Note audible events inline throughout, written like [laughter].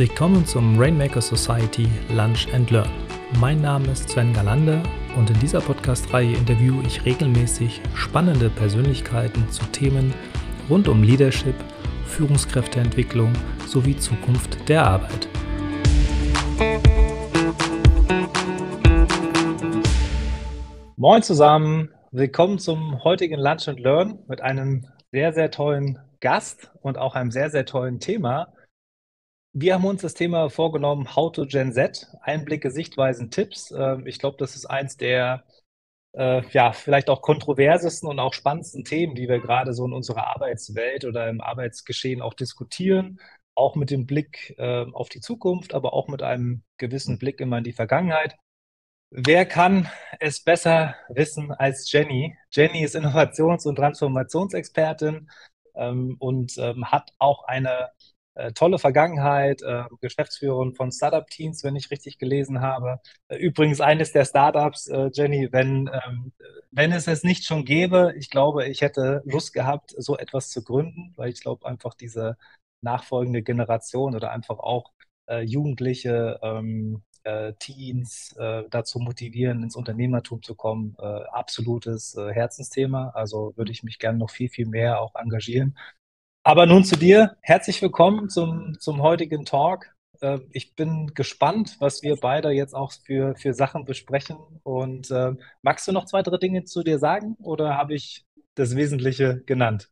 Willkommen zum Rainmaker Society Lunch and Learn. Mein Name ist Sven Galande und in dieser Podcast-Reihe interviewe ich regelmäßig spannende Persönlichkeiten zu Themen rund um Leadership, Führungskräfteentwicklung sowie Zukunft der Arbeit. Moin zusammen, willkommen zum heutigen Lunch and Learn mit einem sehr, sehr tollen Gast und auch einem sehr, sehr tollen Thema. Wir haben uns das Thema vorgenommen, How to Gen Z, Einblicke, Sichtweisen, Tipps. Ähm, ich glaube, das ist eins der äh, ja, vielleicht auch kontroversesten und auch spannendsten Themen, die wir gerade so in unserer Arbeitswelt oder im Arbeitsgeschehen auch diskutieren. Auch mit dem Blick äh, auf die Zukunft, aber auch mit einem gewissen Blick immer in die Vergangenheit. Wer kann es besser wissen als Jenny? Jenny ist Innovations- und Transformationsexpertin ähm, und ähm, hat auch eine tolle Vergangenheit, äh, Geschäftsführerin von Startup-Teams, wenn ich richtig gelesen habe. Äh, übrigens eines der Startups, äh, Jenny, wenn, ähm, wenn es es nicht schon gäbe, ich glaube, ich hätte Lust gehabt, so etwas zu gründen, weil ich glaube, einfach diese nachfolgende Generation oder einfach auch äh, Jugendliche, ähm, äh, Teens dazu motivieren, ins Unternehmertum zu kommen, absolutes Herzensthema. Also würde ich mich gerne noch viel, viel mehr auch engagieren. Aber nun zu dir. Herzlich willkommen zum, zum heutigen Talk. Äh, ich bin gespannt, was wir beide jetzt auch für, für Sachen besprechen. Und äh, magst du noch zwei, drei Dinge zu dir sagen oder habe ich das Wesentliche genannt?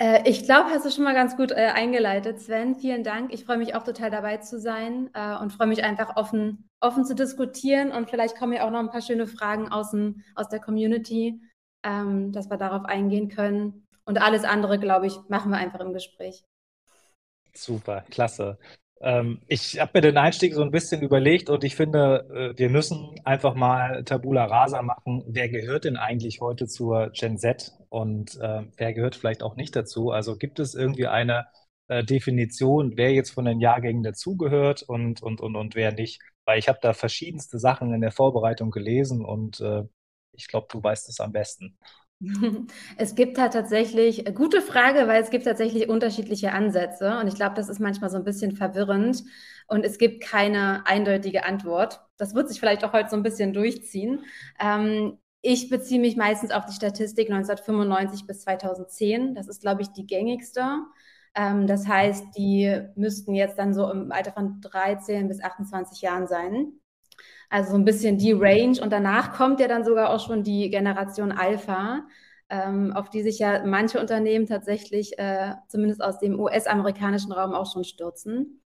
Äh, ich glaube, hast du schon mal ganz gut äh, eingeleitet, Sven. Vielen Dank. Ich freue mich auch total dabei zu sein äh, und freue mich einfach offen, offen zu diskutieren. Und vielleicht kommen ja auch noch ein paar schöne Fragen aus, dem, aus der Community, ähm, dass wir darauf eingehen können. Und alles andere, glaube ich, machen wir einfach im Gespräch. Super, klasse. Ähm, ich habe mir den Einstieg so ein bisschen überlegt und ich finde, äh, wir müssen einfach mal Tabula Rasa machen. Wer gehört denn eigentlich heute zur Gen Z und äh, wer gehört vielleicht auch nicht dazu? Also gibt es irgendwie eine äh, Definition, wer jetzt von den Jahrgängen dazugehört und, und, und, und wer nicht? Weil ich habe da verschiedenste Sachen in der Vorbereitung gelesen und äh, ich glaube, du weißt es am besten. [laughs] Es gibt halt tatsächlich, äh, gute Frage, weil es gibt tatsächlich unterschiedliche Ansätze und ich glaube, das ist manchmal so ein bisschen verwirrend und es gibt keine eindeutige Antwort. Das wird sich vielleicht auch heute so ein bisschen durchziehen. Ähm, ich beziehe mich meistens auf die Statistik 1995 bis 2010. Das ist, glaube ich, die gängigste. Ähm, das heißt, die müssten jetzt dann so im Alter von 13 bis 28 Jahren sein. Also so ein bisschen die Range. Und danach kommt ja dann sogar auch schon die Generation Alpha, ähm, auf die sich ja manche Unternehmen tatsächlich, äh, zumindest aus dem US-amerikanischen Raum, auch schon stürzen.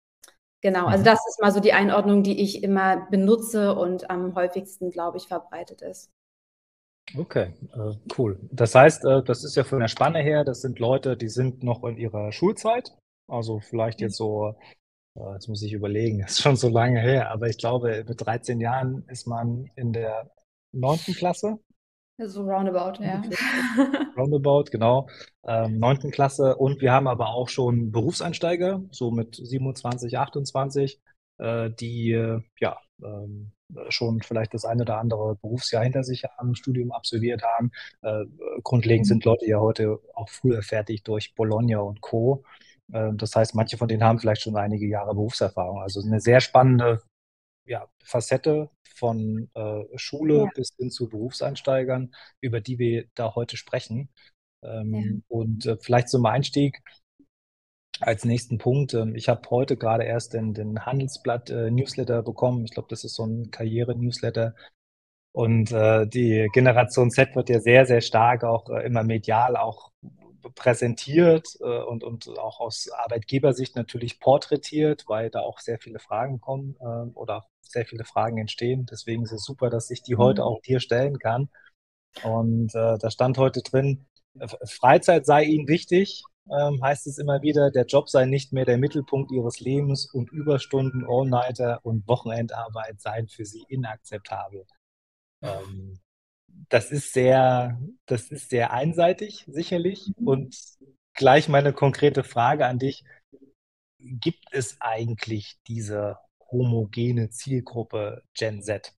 Genau, also mhm. das ist mal so die Einordnung, die ich immer benutze und am häufigsten, glaube ich, verbreitet ist. Okay, äh, cool. Das heißt, äh, das ist ja von der Spanne her, das sind Leute, die sind noch in ihrer Schulzeit, also vielleicht jetzt so Oh, jetzt muss ich überlegen, [laughs] das ist schon so lange her, aber ich glaube, mit 13 Jahren ist man in der neunten Klasse. So roundabout, ja. [laughs] Roundabout, genau. Ähm, neunten Klasse und wir haben aber auch schon Berufseinsteiger, so mit 27, 28, äh, die äh, ja ähm, schon vielleicht das eine oder andere Berufsjahr hinter sich haben, Studium absolviert haben. Äh, grundlegend sind Leute ja heute auch früher fertig durch Bologna und Co. Ähm, das heißt, manche von denen haben vielleicht schon einige Jahre Berufserfahrung. Also eine sehr spannende ja, Facette von äh, Schule ja. bis hin zu Berufseinsteigern, über die wir da heute sprechen. Ähm, ja. Und äh, vielleicht zum Einstieg als nächsten Punkt. Äh, ich habe heute gerade erst den, den Handelsblatt-Newsletter äh, bekommen. Ich glaube, das ist so ein Karriere-Newsletter. Und äh, die Generation Z wird ja sehr, sehr stark auch äh, immer medial auch präsentiert äh, und, und auch aus Arbeitgebersicht natürlich porträtiert, weil da auch sehr viele Fragen kommen äh, oder sehr viele Fragen entstehen. Deswegen ist es super, dass ich die heute mhm. auch dir stellen kann. Und äh, da stand heute drin, Freizeit sei ihnen wichtig, ähm, heißt es immer wieder, der Job sei nicht mehr der Mittelpunkt ihres Lebens und Überstunden, All-Nighter und Wochenendarbeit seien für sie inakzeptabel. Ähm, das ist sehr, das ist sehr einseitig, sicherlich. Mhm. Und gleich meine konkrete Frage an dich. Gibt es eigentlich diese homogene Zielgruppe Gen Z?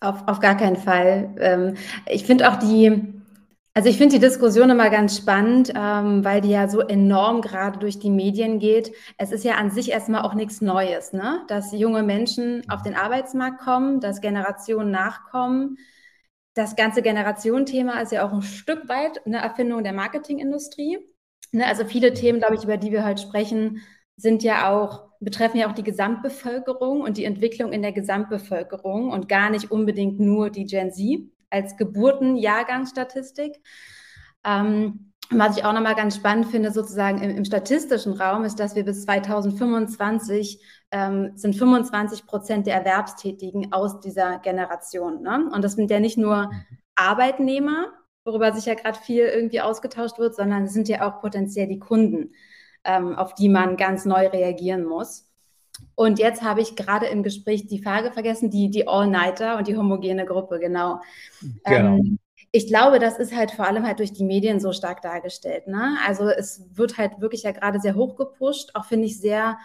Auf, auf gar keinen Fall. Ähm, ich finde auch die, Also ich finde die Diskussion immer ganz spannend, ähm, weil die ja so enorm gerade durch die Medien geht. Es ist ja an sich erstmal auch nichts Neues, ne? dass junge Menschen auf den Arbeitsmarkt kommen, dass Generationen nachkommen. Das ganze Generationenthema ist ja auch ein Stück weit eine Erfindung der Marketingindustrie. Ne? Also viele Themen, glaube ich, über die wir heute sprechen, sind ja auch, betreffen ja auch die Gesamtbevölkerung und die Entwicklung in der Gesamtbevölkerung und gar nicht unbedingt nur die Gen Z als Geburtenjahrgangsstatistik. Ähm, was ich auch nochmal ganz spannend finde, sozusagen im, im, statistischen Raum, ist, dass wir bis 2025 ähm, sind 25 Prozent der Erwerbstätigen aus dieser Generation. Ne? Und das sind ja nicht nur Arbeitnehmer, worüber sich ja gerade viel irgendwie ausgetauscht wird, sondern es sind ja auch potenziell die Kunden, ähm, auf die man ganz neu reagieren muss. Und jetzt habe ich gerade im Gespräch die Frage vergessen, die, die All-Nighter und die homogene Gruppe, genau. genau. Ähm, ich glaube, das ist halt vor allem halt durch die Medien so stark dargestellt. Ne? Also es wird halt wirklich ja gerade sehr hoch gepusht, auch finde ich sehr,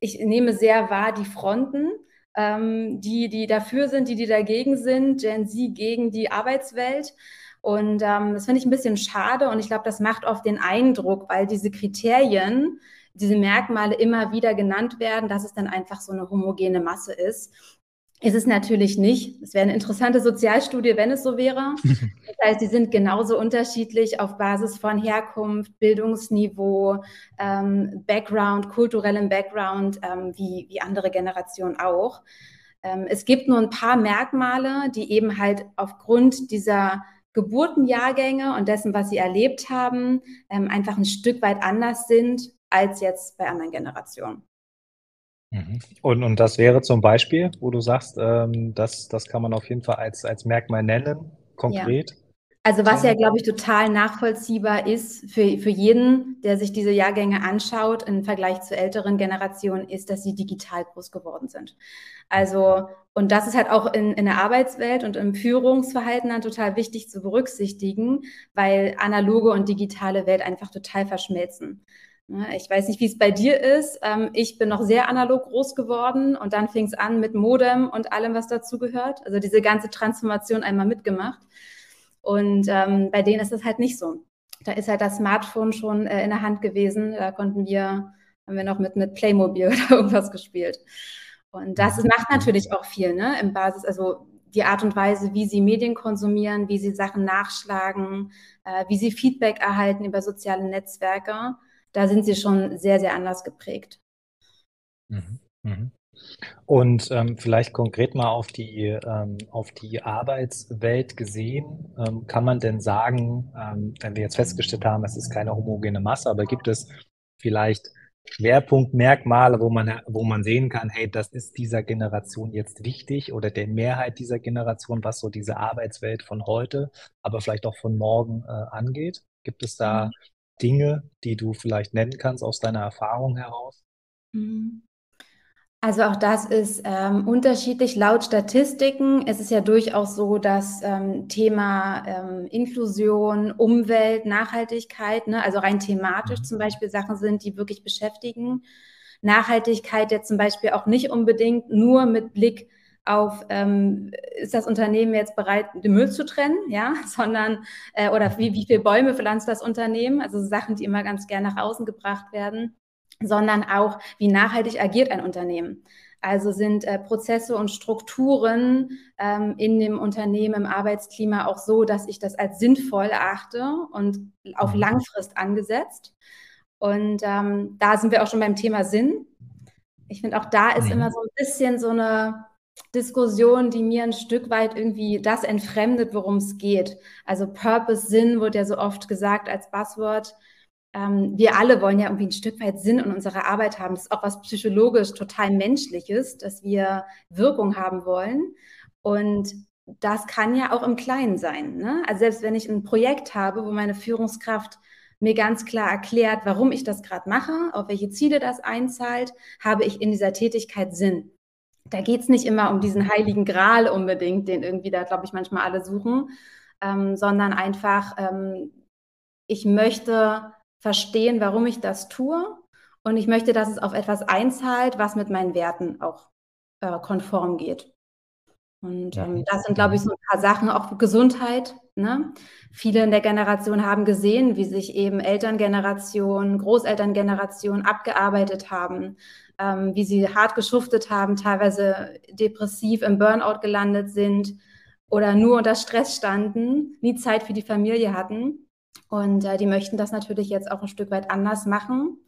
ich nehme sehr wahr die Fronten, ähm, die, die dafür sind, die, die dagegen sind, Gen Z gegen die Arbeitswelt. Und ähm, das finde ich ein bisschen schade und ich glaube, das macht oft den Eindruck, weil diese Kriterien, diese Merkmale immer wieder genannt werden, dass es dann einfach so eine homogene Masse ist. Ist es natürlich nicht. Es wäre eine interessante Sozialstudie, wenn es so wäre. [laughs] Das heißt, sie sind genauso unterschiedlich auf Basis von Herkunft, Bildungsniveau, ähm, Background, kulturellem Background, ähm, wie, wie andere Generationen auch. Ähm, es gibt nur ein paar Merkmale, die eben halt aufgrund dieser Geburtenjahrgänge und dessen, was sie erlebt haben, ähm, einfach ein Stück weit anders sind als jetzt bei anderen Generationen. Mhm. Und, und das wäre zum Beispiel, wo du sagst, ähm, das, das kann man auf jeden Fall als, als Merkmal nennen, konkret. Ja. Also was ja, glaube ich, total nachvollziehbar ist für, für jeden, der sich diese Jahrgänge anschaut im Vergleich zu älteren Generationen, ist, dass sie digital groß geworden sind. Also, und das ist halt auch in, in der Arbeitswelt und im Führungsverhalten dann total wichtig zu berücksichtigen, weil analoge und digitale Welt einfach total verschmelzen. Ne, ich weiß nicht, wie es bei dir ist. Ähm, ich bin noch sehr analog groß geworden und dann fing es an mit Modem und allem, was dazugehört. Also diese ganze Transformation einmal mitgemacht. Und ähm, bei denen ist das halt nicht so. Da ist halt das Smartphone schon äh, in der Hand gewesen. Da konnten wir, haben wir noch mit, mit Playmobil [laughs] oder irgendwas gespielt. Und das mhm. macht natürlich auch viel, ne? Im Basis, also die Art und Weise, wie sie Medien konsumieren, wie sie Sachen nachschlagen, äh, wie sie Feedback erhalten über soziale Netzwerke da sind sie schon sehr, sehr anders geprägt. Mhm. Mhm. Und ähm, vielleicht konkret mal auf die, ähm, auf die Arbeitswelt gesehen, ähm, kann man denn sagen, ähm, wenn wir jetzt festgestellt haben, es ist keine homogene Masse, aber gibt es vielleicht Schwerpunktmerkmale, wo man, wo man sehen kann, hey, das ist dieser Generation jetzt wichtig oder der Mehrheit dieser Generation, was so diese Arbeitswelt von heute, aber vielleicht auch von morgen äh, angeht? Gibt es da mhm. Dinge, die du vielleicht nennen kannst aus deiner Erfahrung heraus? Mhm. Also auch das ist ähm, unterschiedlich. Laut Statistiken ist es ja durchaus so, dass ähm, Thema ähm, Inklusion, Umwelt, Nachhaltigkeit, ne, also rein thematisch mhm. zum Beispiel Sachen sind, die wirklich beschäftigen. Nachhaltigkeit jetzt zum Beispiel auch nicht unbedingt nur mit Blick auf, ähm, ist das Unternehmen jetzt bereit, den Müll zu trennen, ja, [laughs] sondern, äh, oder wie, wie viele Bäume pflanzt das Unternehmen, also Sachen, die immer ganz gerne nach außen gebracht werden, sondern auch, wie nachhaltig agiert ein Unternehmen. Also sind äh, Prozesse und Strukturen ähm, in dem Unternehmen, im Arbeitsklima auch so, dass ich das als sinnvoll erachte und auf mhm. Langfrist angesetzt. Und ähm, da sind wir auch schon beim Thema Sinn. Ich finde, auch da ist immer so ein bisschen so eine, Diskussion, die mir ein Stück weit irgendwie das entfremdet, worum es geht. Also Purpose, Sinn wird ja so oft gesagt als Buzzword. Ähm, wir alle wollen ja irgendwie ein Stück weit Sinn in unserer Arbeit haben. Das ist auch was psychologisch total menschliches, dass wir Wirkung haben wollen. Und das kann ja auch im Kleinen sein. Ne? Also selbst wenn ich ein Projekt habe, wo meine Führungskraft mir ganz klar erklärt, warum ich das gerade mache, auf welche Ziele das einzahlt, habe ich in dieser Tätigkeit Sinn da geht es nicht immer um diesen heiligen Gral unbedingt, den irgendwie da, glaube ich, manchmal alle suchen, ähm, sondern einfach, ähm, ich möchte verstehen, warum ich das tue und ich möchte, dass es auf etwas einzahlt, was mit meinen Werten auch äh, konform geht. Und ähm, das sind, glaube ich, so ein paar Sachen, auch Gesundheit. Ne? Viele in der Generation haben gesehen, wie sich eben Elterngeneration, Großelterngeneration abgearbeitet haben, ähm, wie sie hart geschuftet haben, teilweise depressiv im Burnout gelandet sind oder nur unter Stress standen, nie Zeit für die Familie hatten. Und äh, die möchten das natürlich jetzt auch ein Stück weit anders machen,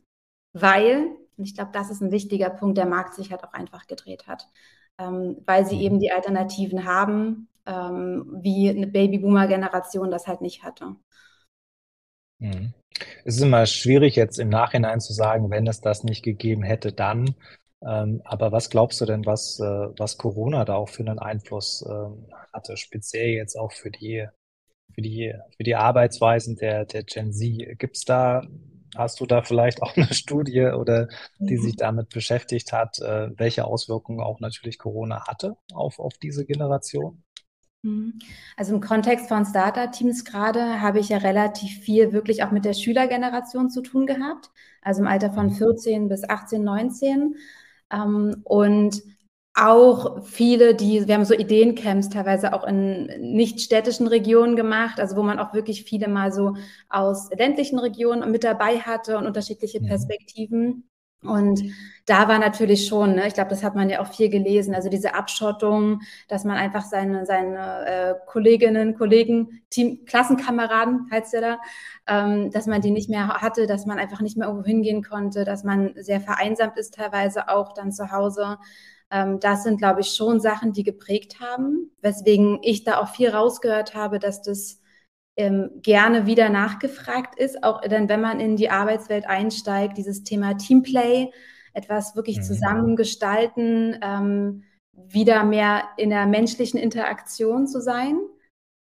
weil, und ich glaube, das ist ein wichtiger Punkt, der Markt sich halt auch einfach gedreht hat, ähm, weil sie eben die Alternativen haben, ähm, wie eine Babyboomer-Generation das halt nicht hatte. Mhm. Es ist immer schwierig, jetzt im Nachhinein zu sagen, wenn es das nicht gegeben hätte, dann. Ähm, aber was glaubst du denn, was, äh, was Corona da auch für einen Einfluss ähm, hatte, speziell jetzt auch für die, für die, für die Arbeitsweisen der, der Gen Z? Gibt es da, hast du da vielleicht auch eine Studie oder die mhm. sich damit beschäftigt hat, äh, welche Auswirkungen auch natürlich Corona hatte auf, auf diese Generation? Mhm. Also im Kontext von Starter-Teams gerade habe ich ja relativ viel wirklich auch mit der Schülergeneration zu tun gehabt, also im Alter von 14 mhm. bis 18, 19. Ähm, und auch viele, die, wir haben so Ideencamps teilweise auch in nicht städtischen Regionen gemacht, also wo man auch wirklich viele mal so aus ländlichen Regionen mit dabei hatte und unterschiedliche Perspektiven. Und da war natürlich schon, ne, ich glaube, das hat man ja auch viel gelesen, also diese Abschottung, dass man einfach seine, seine äh, Kolleginnen, Kollegen, Team, Klassenkameraden, heißt ja da, ähm, dass man die nicht mehr hatte, dass man einfach nicht mehr irgendwo hingehen konnte, dass man sehr vereinsamt ist teilweise auch dann zu Hause. Ähm, das sind, glaube ich, schon Sachen, die geprägt haben, weswegen ich da auch viel rausgehört habe, dass das ähm, gerne wieder nachgefragt ist, auch dann, wenn man in die Arbeitswelt einsteigt, dieses Thema Teamplay, etwas wirklich mhm. zusammen gestalten, ähm, wieder mehr in der menschlichen Interaktion zu sein,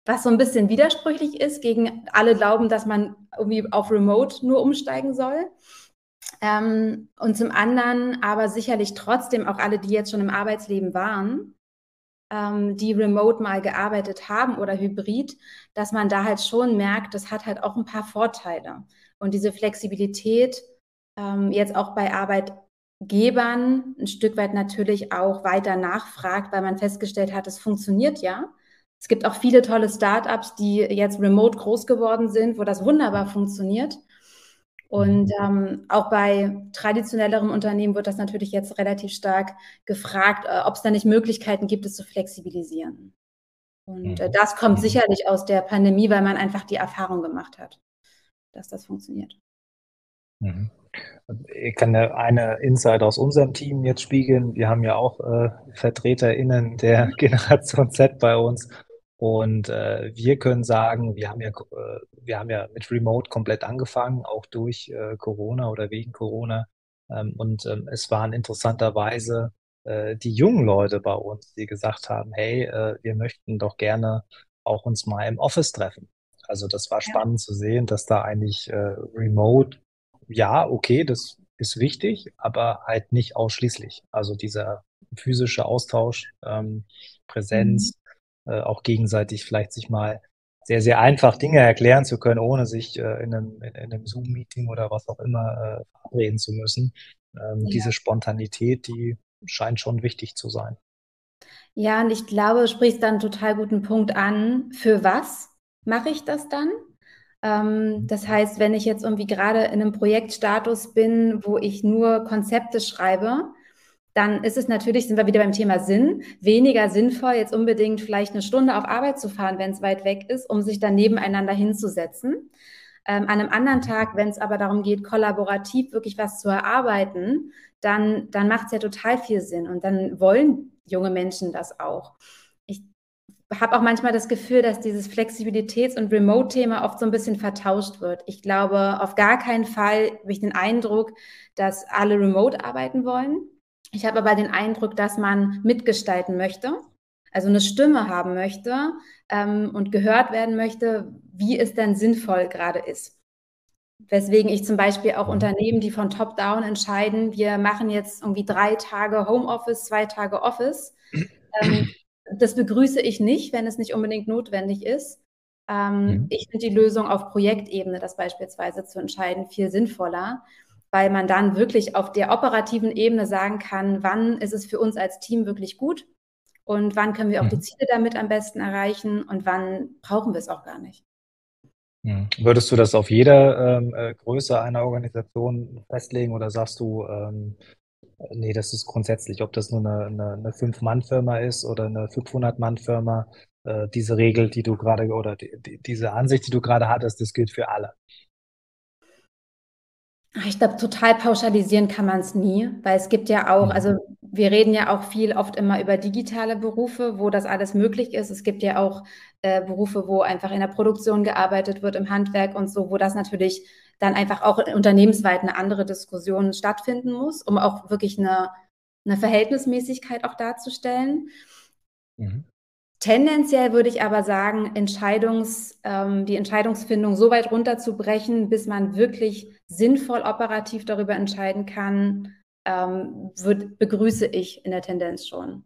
was so ein bisschen widersprüchlich ist, gegen alle glauben, dass man irgendwie auf Remote nur umsteigen soll. Ähm, und zum anderen aber sicherlich trotzdem auch alle, die jetzt schon im Arbeitsleben waren, ähm, die remote mal gearbeitet haben oder hybrid, dass man da halt schon merkt, das hat halt auch ein paar Vorteile. Und diese Flexibilität ähm, jetzt auch bei Arbeitgebern ein Stück weit natürlich auch weiter nachfragt, weil man festgestellt hat, es funktioniert ja. Es gibt auch viele tolle Startups, die jetzt remote groß geworden sind, wo das wunderbar funktioniert. Und ähm, auch bei traditionelleren Unternehmen wird das natürlich jetzt relativ stark gefragt, äh, ob es da nicht Möglichkeiten gibt, es zu flexibilisieren. Und äh, mhm. das kommt mhm. sicherlich aus der Pandemie, weil man einfach die Erfahrung gemacht hat, dass das funktioniert. Mhm. Ich kann eine Insight aus unserem Team jetzt spiegeln. Wir haben ja auch äh, VertreterInnen der [laughs] Generation Z bei uns. Und äh, wir können sagen, wir haben ja, äh, wir haben ja mit Remote komplett angefangen, auch durch äh, Corona oder wegen Corona. Ähm, und ähm, es waren interessanterweise äh, die jungen Leute bei uns, die gesagt haben, hey, äh, wir möchten doch gerne auch uns mal im Office treffen. Also das war spannend ja. zu sehen, dass da eigentlich äh, Remote, ja, okay, das ist wichtig, aber halt nicht ausschließlich. Also dieser physische Austausch, ähm, Präsenz, mhm äh, auch gegenseitig vielleicht sich mal sehr, sehr einfach Dinge erklären zu können, ohne sich äh, in einem, in, in einem Zoom-Meeting oder was auch immer äh, verabreden zu müssen. Ähm, ja. Diese Spontanität, die scheint schon wichtig zu sein. Ja, und ich glaube, du sprichst da einen total guten Punkt an. Für was mache ich das dann? Ähm, mhm. das heißt, wenn ich jetzt irgendwie gerade in einem Projektstatus bin, wo ich nur Konzepte schreibe, dann ist es natürlich, sind wir wieder beim Thema Sinn, weniger sinnvoll, jetzt unbedingt vielleicht eine Stunde auf Arbeit zu fahren, wenn es weit weg ist, um sich dann nebeneinander hinzusetzen. Ähm, an einem anderen Tag, wenn es aber darum geht, kollaborativ wirklich was zu erarbeiten, dann, dann macht es ja total viel Sinn und dann wollen junge Menschen das auch. Ich habe auch manchmal das Gefühl, dass dieses Flexibilitäts- und Remote-Thema oft so ein bisschen vertauscht wird. Ich glaube, auf gar keinen Fall habe ich den Eindruck, dass alle remote arbeiten wollen. Ich habe aber den Eindruck, dass man mitgestalten möchte, also eine Stimme haben möchte ähm, und gehört werden möchte, wie es denn sinnvoll gerade ist. Weswegen ich zum Beispiel auch Unternehmen, die von Top-Down entscheiden, wir machen jetzt irgendwie drei Tage Homeoffice, zwei Tage Office. [clears throat] Ähm, das begrüße ich nicht, wenn es nicht unbedingt notwendig ist. Ähm, mhm. Ich finde die Lösung auf Projektebene, das beispielsweise zu entscheiden, viel sinnvoller weil man dann wirklich auf der operativen Ebene sagen kann, wann ist es für uns als Team wirklich gut und wann können wir auch mhm. die Ziele damit am besten erreichen und wann brauchen wir es auch gar nicht. Mhm. Würdest du das auf jede ähm, äh, Größe einer Organisation festlegen oder sagst du, ähm, nee, das ist grundsätzlich, ob das nur eine, eine, eine Fünf-Mann-Firma ist oder eine 500-Mann-Firma, äh, diese Regel, die du gerade oder die, die, diese Ansicht, die du gerade hattest, das gilt für alle. Ich glaube, total pauschalisieren kann man es nie, weil es gibt ja auch, mhm. also wir reden ja auch viel oft immer über digitale Berufe, wo das alles möglich ist. Es gibt ja auch äh, Berufe, wo einfach in der Produktion gearbeitet wird, im Handwerk und so, wo das natürlich dann einfach auch unternehmensweit eine andere Diskussion stattfinden muss, um auch wirklich eine, eine Verhältnismäßigkeit auch darzustellen. Mhm. Tendenziell würde ich aber sagen, Entscheidungs, ähm, die Entscheidungsfindung so weit runterzubrechen, bis man wirklich sinnvoll operativ darüber entscheiden kann, ähm, würd, begrüße ich in der Tendenz schon.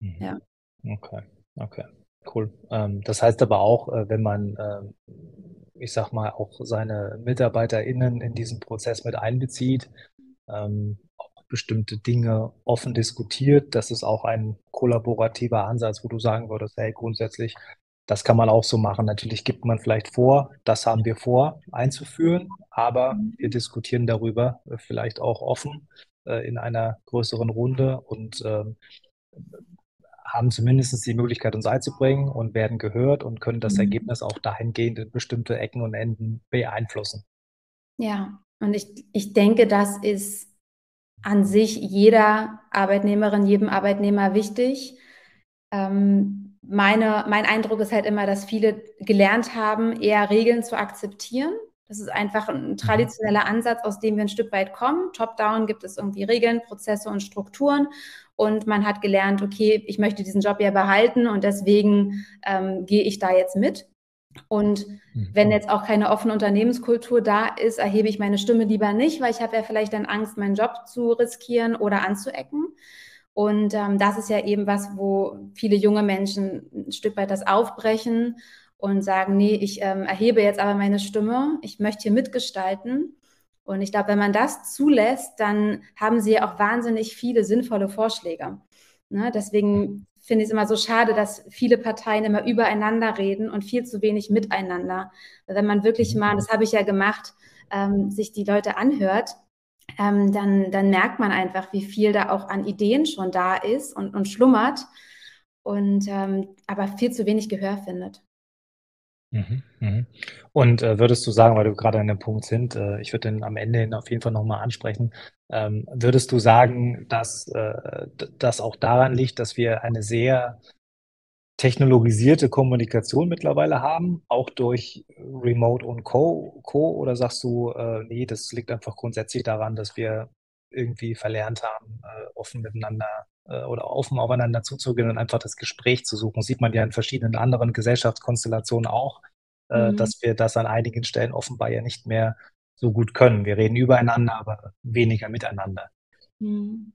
Mhm. Ja. Okay, okay, cool. Ähm, das heißt aber auch, äh, wenn man, äh, ich sag mal, auch seine MitarbeiterInnen in diesen Prozess mit einbezieht, ähm, bestimmte Dinge offen diskutiert. Das ist auch ein kollaborativer Ansatz, wo du sagen würdest, hey, grundsätzlich, das kann man auch so machen. Natürlich gibt man vielleicht vor, das haben wir vor einzuführen, aber wir diskutieren darüber äh, vielleicht auch offen äh, in einer größeren Runde und äh, haben zumindest die Möglichkeit, uns einzubringen und werden gehört und können das mhm. Ergebnis auch dahingehend in bestimmte Ecken und Enden beeinflussen. Ja, und ich, ich denke, das ist an sich jeder Arbeitnehmerin, jedem Arbeitnehmer wichtig. Ähm, meine, mein Eindruck ist halt immer, dass viele gelernt haben, eher Regeln zu akzeptieren. Das ist einfach ein mhm. traditioneller Ansatz, aus dem wir ein Stück weit kommen. Top-down gibt es irgendwie Regeln, Prozesse und Strukturen. Und man hat gelernt, okay, ich möchte diesen Job ja behalten und deswegen ähm, gehe ich da jetzt mit. Und mhm. wenn jetzt auch keine offene Unternehmenskultur da ist, erhebe ich meine Stimme lieber nicht, weil ich habe ja vielleicht dann Angst, meinen Job zu riskieren oder anzuecken. Und ähm, das ist ja eben was, wo viele junge Menschen ein Stück weit das aufbrechen und sagen, nee, ich ähm, erhebe jetzt aber meine Stimme, ich möchte hier mitgestalten. Und ich glaube, wenn man das zulässt, dann haben sie ja auch wahnsinnig viele sinnvolle Vorschläge. Ne? Deswegen finde ich es immer so schade, dass viele Parteien immer übereinander reden und viel zu wenig miteinander. Wenn man wirklich mhm. mal, das habe ich ja gemacht, ähm, sich die Leute anhört, ähm, dann, dann merkt man einfach, wie viel da auch an Ideen schon da ist und, und schlummert und ähm, aber viel zu wenig Gehör findet. Mhm, mhm. Und äh, würdest du sagen, weil du gerade an dem Punkt sind, äh, ich würde den am Ende auf jeden Fall nochmal ansprechen, ähm, würdest du sagen, dass äh, das auch daran liegt, dass wir eine sehr technologisierte Kommunikation mittlerweile haben, auch durch Remote und Co. Co oder sagst du, äh, nee, das liegt einfach grundsätzlich daran, dass wir irgendwie verlernt haben, äh, offen miteinander oder offen aufeinander zuzugehen und einfach das Gespräch zu suchen. Sieht man ja in verschiedenen anderen Gesellschaftskonstellationen auch, äh, mhm. dass wir das an einigen Stellen offenbar ja nicht mehr so gut können. Wir reden übereinander, aber weniger miteinander. Mhm.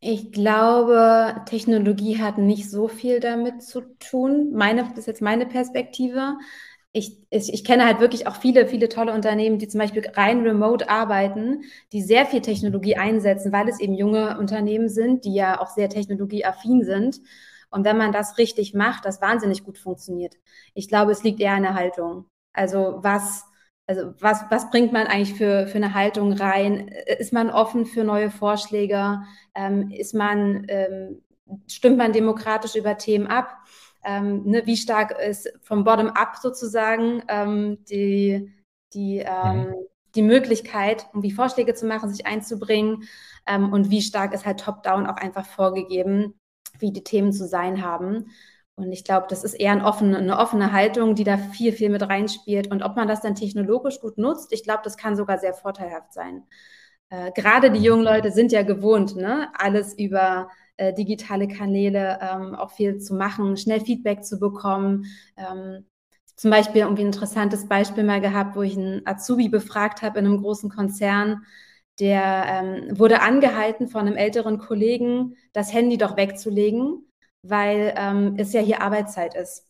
Ich glaube, Technologie hat nicht so viel damit zu tun. Meine, das ist jetzt meine Perspektive ich, ich, ich, kenne halt wirklich auch viele, viele tolle Unternehmen, die zum Beispiel rein remote arbeiten, die sehr viel Technologie einsetzen, weil es eben junge Unternehmen sind, die ja auch sehr technologieaffin sind. Und wenn man das richtig macht, das wahnsinnig gut funktioniert. Ich glaube, es liegt eher an der Haltung. Also was, also was, was bringt man eigentlich für, für eine Haltung rein? Ist man offen für neue Vorschläge? Ähm, ist man, ähm, stimmt man demokratisch über Themen ab? Ähm, ne, wie stark ist vom Bottom-up sozusagen ähm, die, die, ähm, mhm. die Möglichkeit, irgendwie Vorschläge zu machen, sich einzubringen ähm, und wie stark ist halt Top-down auch einfach vorgegeben, wie die Themen zu sein haben. Und ich glaube, das ist eher ein offene, eine offene Haltung, die da viel, viel mit reinspielt. Und ob man das dann technologisch gut nutzt, ich glaube, das kann sogar sehr vorteilhaft sein. Äh, gerade die mhm. jungen Leute sind ja gewohnt, ne? alles über äh, digitale Kanäle ähm, auch viel zu machen, schnell Feedback zu bekommen. Ähm, zum Beispiel irgendwie ein interessantes Beispiel mal gehabt, wo ich einen Azubi befragt habe in einem großen Konzern. Der ähm, wurde angehalten von einem älteren Kollegen, das Handy doch wegzulegen, weil ähm, es ja hier Arbeitszeit ist.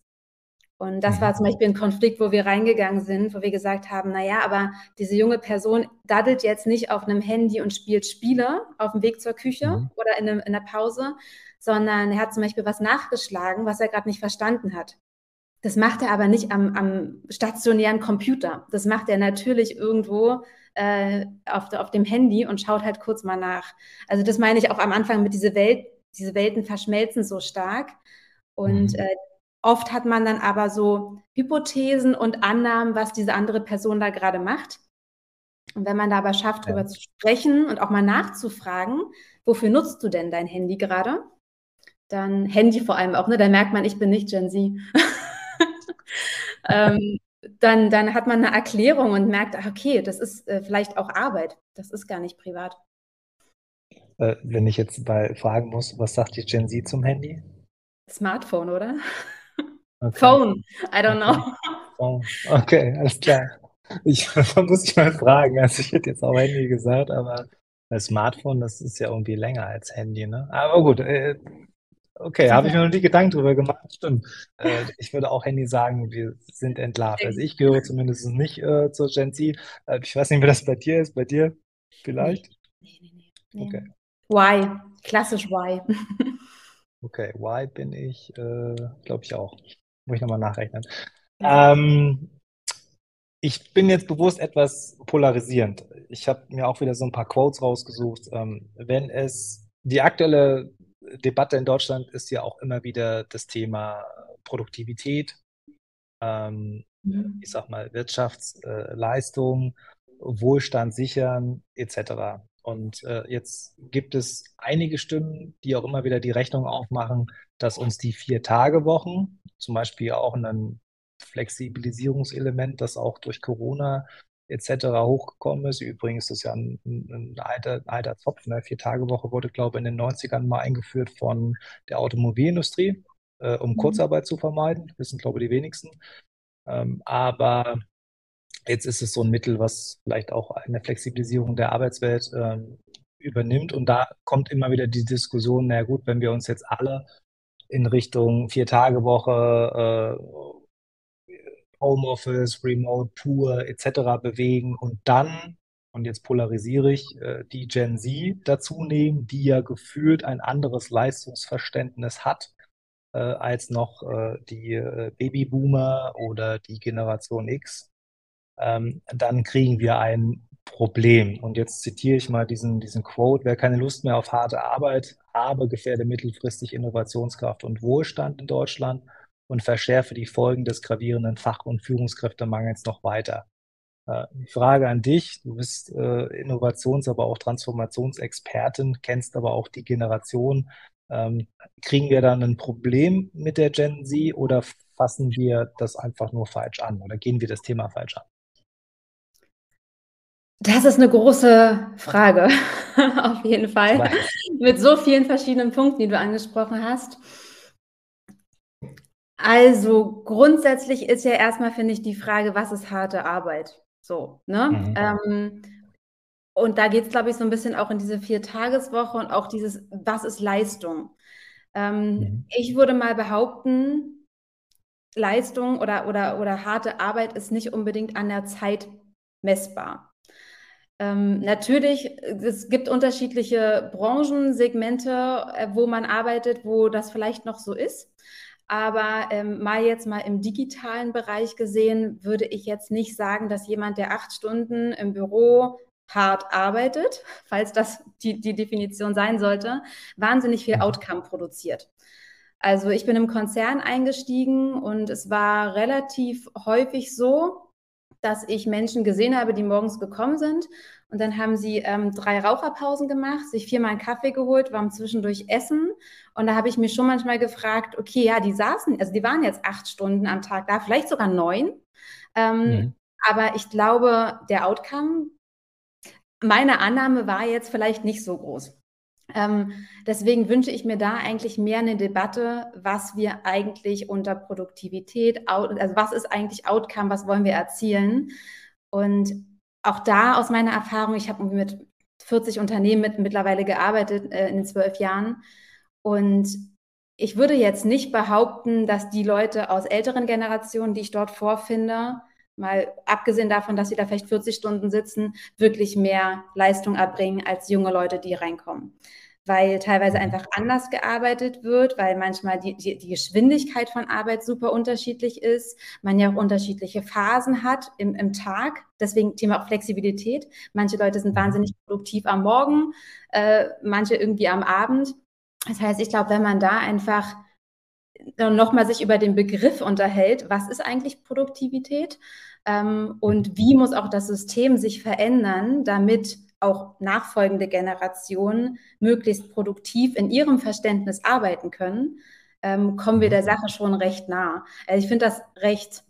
Und das war zum Beispiel ein Konflikt, wo wir reingegangen sind, wo wir gesagt haben, naja, aber diese junge Person daddelt jetzt nicht auf einem Handy und spielt Spiele auf dem Weg zur Küche mhm. oder in, einem, in der Pause, sondern er hat zum Beispiel was nachgeschlagen, was er gerade nicht verstanden hat. Das macht er aber nicht am, am stationären Computer. Das macht er natürlich irgendwo äh, auf, auf dem Handy und schaut halt kurz mal nach. Also das meine ich auch am Anfang mit dieser Welt, diese Welten verschmelzen so stark. Und mhm. äh, oft hat man dann aber so Hypothesen und Annahmen, was diese andere Person da gerade macht. Und wenn man da aber schafft, darüber ja. zu sprechen und auch mal nachzufragen, wofür nutzt du denn dein Handy gerade? Dann Handy vor allem auch, ne? Da merkt man, ich bin nicht Gen Z. [laughs] ähm, dann, dann hat man eine Erklärung und merkt, okay, das ist äh, vielleicht auch Arbeit. Das ist gar nicht privat. Äh, wenn ich jetzt bei fragen muss, was sagt die Gen Z zum Handy? Smartphone, oder? Okay. Phone, I don't know. Phone. Okay, alles klar. Ich [laughs] muss ich mal fragen. Also ich hätte jetzt auch Handy gesagt, aber das Smartphone, das ist ja irgendwie länger als Handy, ne? Aber gut, äh, Okay, habe ich mir noch nie Gedanken drüber gemacht. Stimmt. Äh, ich würde auch Handy sagen, wir sind entlarvt. Also ich gehöre zumindest nicht äh, zur Gen Z. Äh, ich weiß nicht, wie das bei dir ist. Bei dir vielleicht? Nee, nee, nee. nee. Okay. Why? Klassisch Why. okay, Why bin ich, äh, glaube ich auch. Muss ich nochmal nachrechnen. Ähm, ich bin jetzt bewusst etwas polarisierend. Ich habe mir auch wieder so ein paar Quotes rausgesucht. Ähm, wenn es die aktuelle Debatte in Deutschland ist ja auch immer wieder das Thema Produktivität, ähm, mhm. ich sag mal Wirtschaftsleistung, äh, Wohlstand sichern etc. Und äh, jetzt gibt es einige Stimmen, die auch immer wieder die Rechnung aufmachen, dass uns die Vier-Tage-Wochen, zum Beispiel auch ein Flexibilisierungselement, das auch durch Corona etc. hochgekommen ist. Übrigens ist das ja ein, ein alter, alter Zopf. Ne? Vier-Tage-Woche wurde, glaube ich, in den 90ern mal eingeführt von der Automobilindustrie, äh, um mhm. Kurzarbeit zu vermeiden. Das wissen, glaube ich, die wenigsten. Ähm, aber jetzt ist es so ein Mittel, was vielleicht auch eine Flexibilisierung der Arbeitswelt ähm, übernimmt. Und da kommt immer wieder die Diskussion, na gut, wenn wir uns jetzt alle in Richtung Vier-Tage-Woche äh, Homeoffice, Remote, Tour etc. bewegen und dann, und jetzt polarisiere ich, äh, die Gen Z dazu nehmen, die ja gefühlt ein anderes Leistungsverständnis hat äh, als noch äh, die äh, Babyboomer oder die Generation X, ähm, dann kriegen wir ein Problem. Und jetzt zitiere ich mal diesen, diesen Quote, wer keine Lust mehr auf harte Arbeit habe, gefährde mittelfristig Innovationskraft und Wohlstand in Deutschland und verschärfe die Folgen des gravierenden Fach- und Führungskräftemangels noch weiter. Äh, die Frage an dich, du bist äh, Innovations-, aber auch Transformationsexpertin, kennst aber auch die Generation. Ähm, kriegen wir dann ein Problem mit der Gen Z oder fassen wir das einfach nur falsch an oder gehen wir das Thema falsch an? Das ist eine große Frage, [laughs] auf jeden Fall. Mit so vielen verschiedenen Punkten, die du angesprochen hast. Also grundsätzlich ist ja erstmal, finde ich, die Frage, was ist harte Arbeit? So, ne? Mhm. Ähm, und da geht es, glaube ich, so ein bisschen auch in diese Vier-Tageswoche und auch dieses, was ist Leistung? Ähm, mhm. Ich würde mal behaupten, Leistung oder, oder, oder harte Arbeit ist nicht unbedingt an der Zeit messbar. Ähm, natürlich, es gibt unterschiedliche Branchensegmente, äh, wo man arbeitet, wo das vielleicht noch so ist. Aber ähm, mal jetzt mal im digitalen Bereich gesehen, würde ich jetzt nicht sagen, dass jemand, der acht Stunden im Büro hart arbeitet, [laughs] falls das die, die Definition sein sollte, wahnsinnig viel mhm. Outcome produziert. Also ich bin im Konzern eingestiegen und es war relativ häufig so, dass ich Menschen gesehen habe, die morgens gekommen sind und dann haben sie ähm, drei Raucherpausen gemacht, sich viermal einen Kaffee geholt, waren zwischendurch essen und da habe ich mir schon manchmal gefragt, okay, ja, die saßen, also die waren jetzt acht Stunden am Tag da, vielleicht sogar neun. Ähm, mhm. Aber ich glaube, der Outcome, meine Annahme war jetzt vielleicht nicht so groß. Ähm, deswegen wünsche ich mir da eigentlich mehr eine Debatte, was wir eigentlich unter Produktivität, also was ist eigentlich Outcome, was wollen wir erzielen? Und auch da aus meiner Erfahrung, ich habe mit 40 Unternehmen mit, mittlerweile gearbeitet äh, in den zwölf Jahren und ich würde jetzt nicht behaupten, dass die Leute aus älteren Generationen, die ich dort vorfinde, mal abgesehen davon, dass sie da vielleicht 40 Stunden sitzen, wirklich mehr Leistung erbringen als junge Leute, die reinkommen. weil teilweise einfach anders gearbeitet wird, weil manchmal die, die, die, Geschwindigkeit von Arbeit super unterschiedlich ist, man ja auch unterschiedliche Phasen hat im, im Tag. Deswegen Thema auch Flexibilität. Manche Leute sind wahnsinnig produktiv am Morgen, äh, manche irgendwie am Abend. Das heißt, ich glaube, wenn man da einfach nochmal sich über den Begriff unterhält, was ist eigentlich Produktivität und wie muss auch das System sich verändern, damit auch nachfolgende Generationen möglichst produktiv in ihrem Verständnis arbeiten können, ähm, kommen wir mhm. der Sache schon recht nah. Also ich finde das recht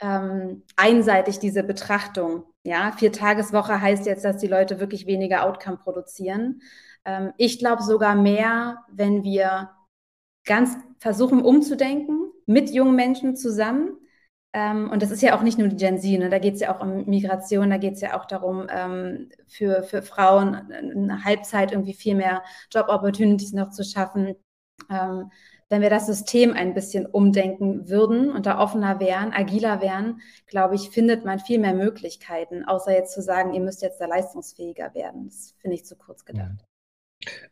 ähm, einseitig, diese Betrachtung. Ja, Viertageswoche heißt jetzt, dass die Leute wirklich weniger Outcome produzieren. Ähm, ich glaube sogar mehr, wenn wir ganz versuchen umzudenken mit jungen Menschen zusammen ähm, und das ist ja auch nicht nur die Gen Z, ne? da geht es ja auch um Migration, da geht es ja auch darum, ähm, für, für Frauen eine Halbzeit irgendwie viel mehr Job-Opportunities noch zu schaffen. Ähm, wenn wir das System ein bisschen umdenken würden und da offener wären, agiler wären, glaube ich, findet man viel mehr Möglichkeiten, außer jetzt zu sagen, ihr müsst jetzt da leistungsfähiger werden. Das finde ich zu kurz gedacht.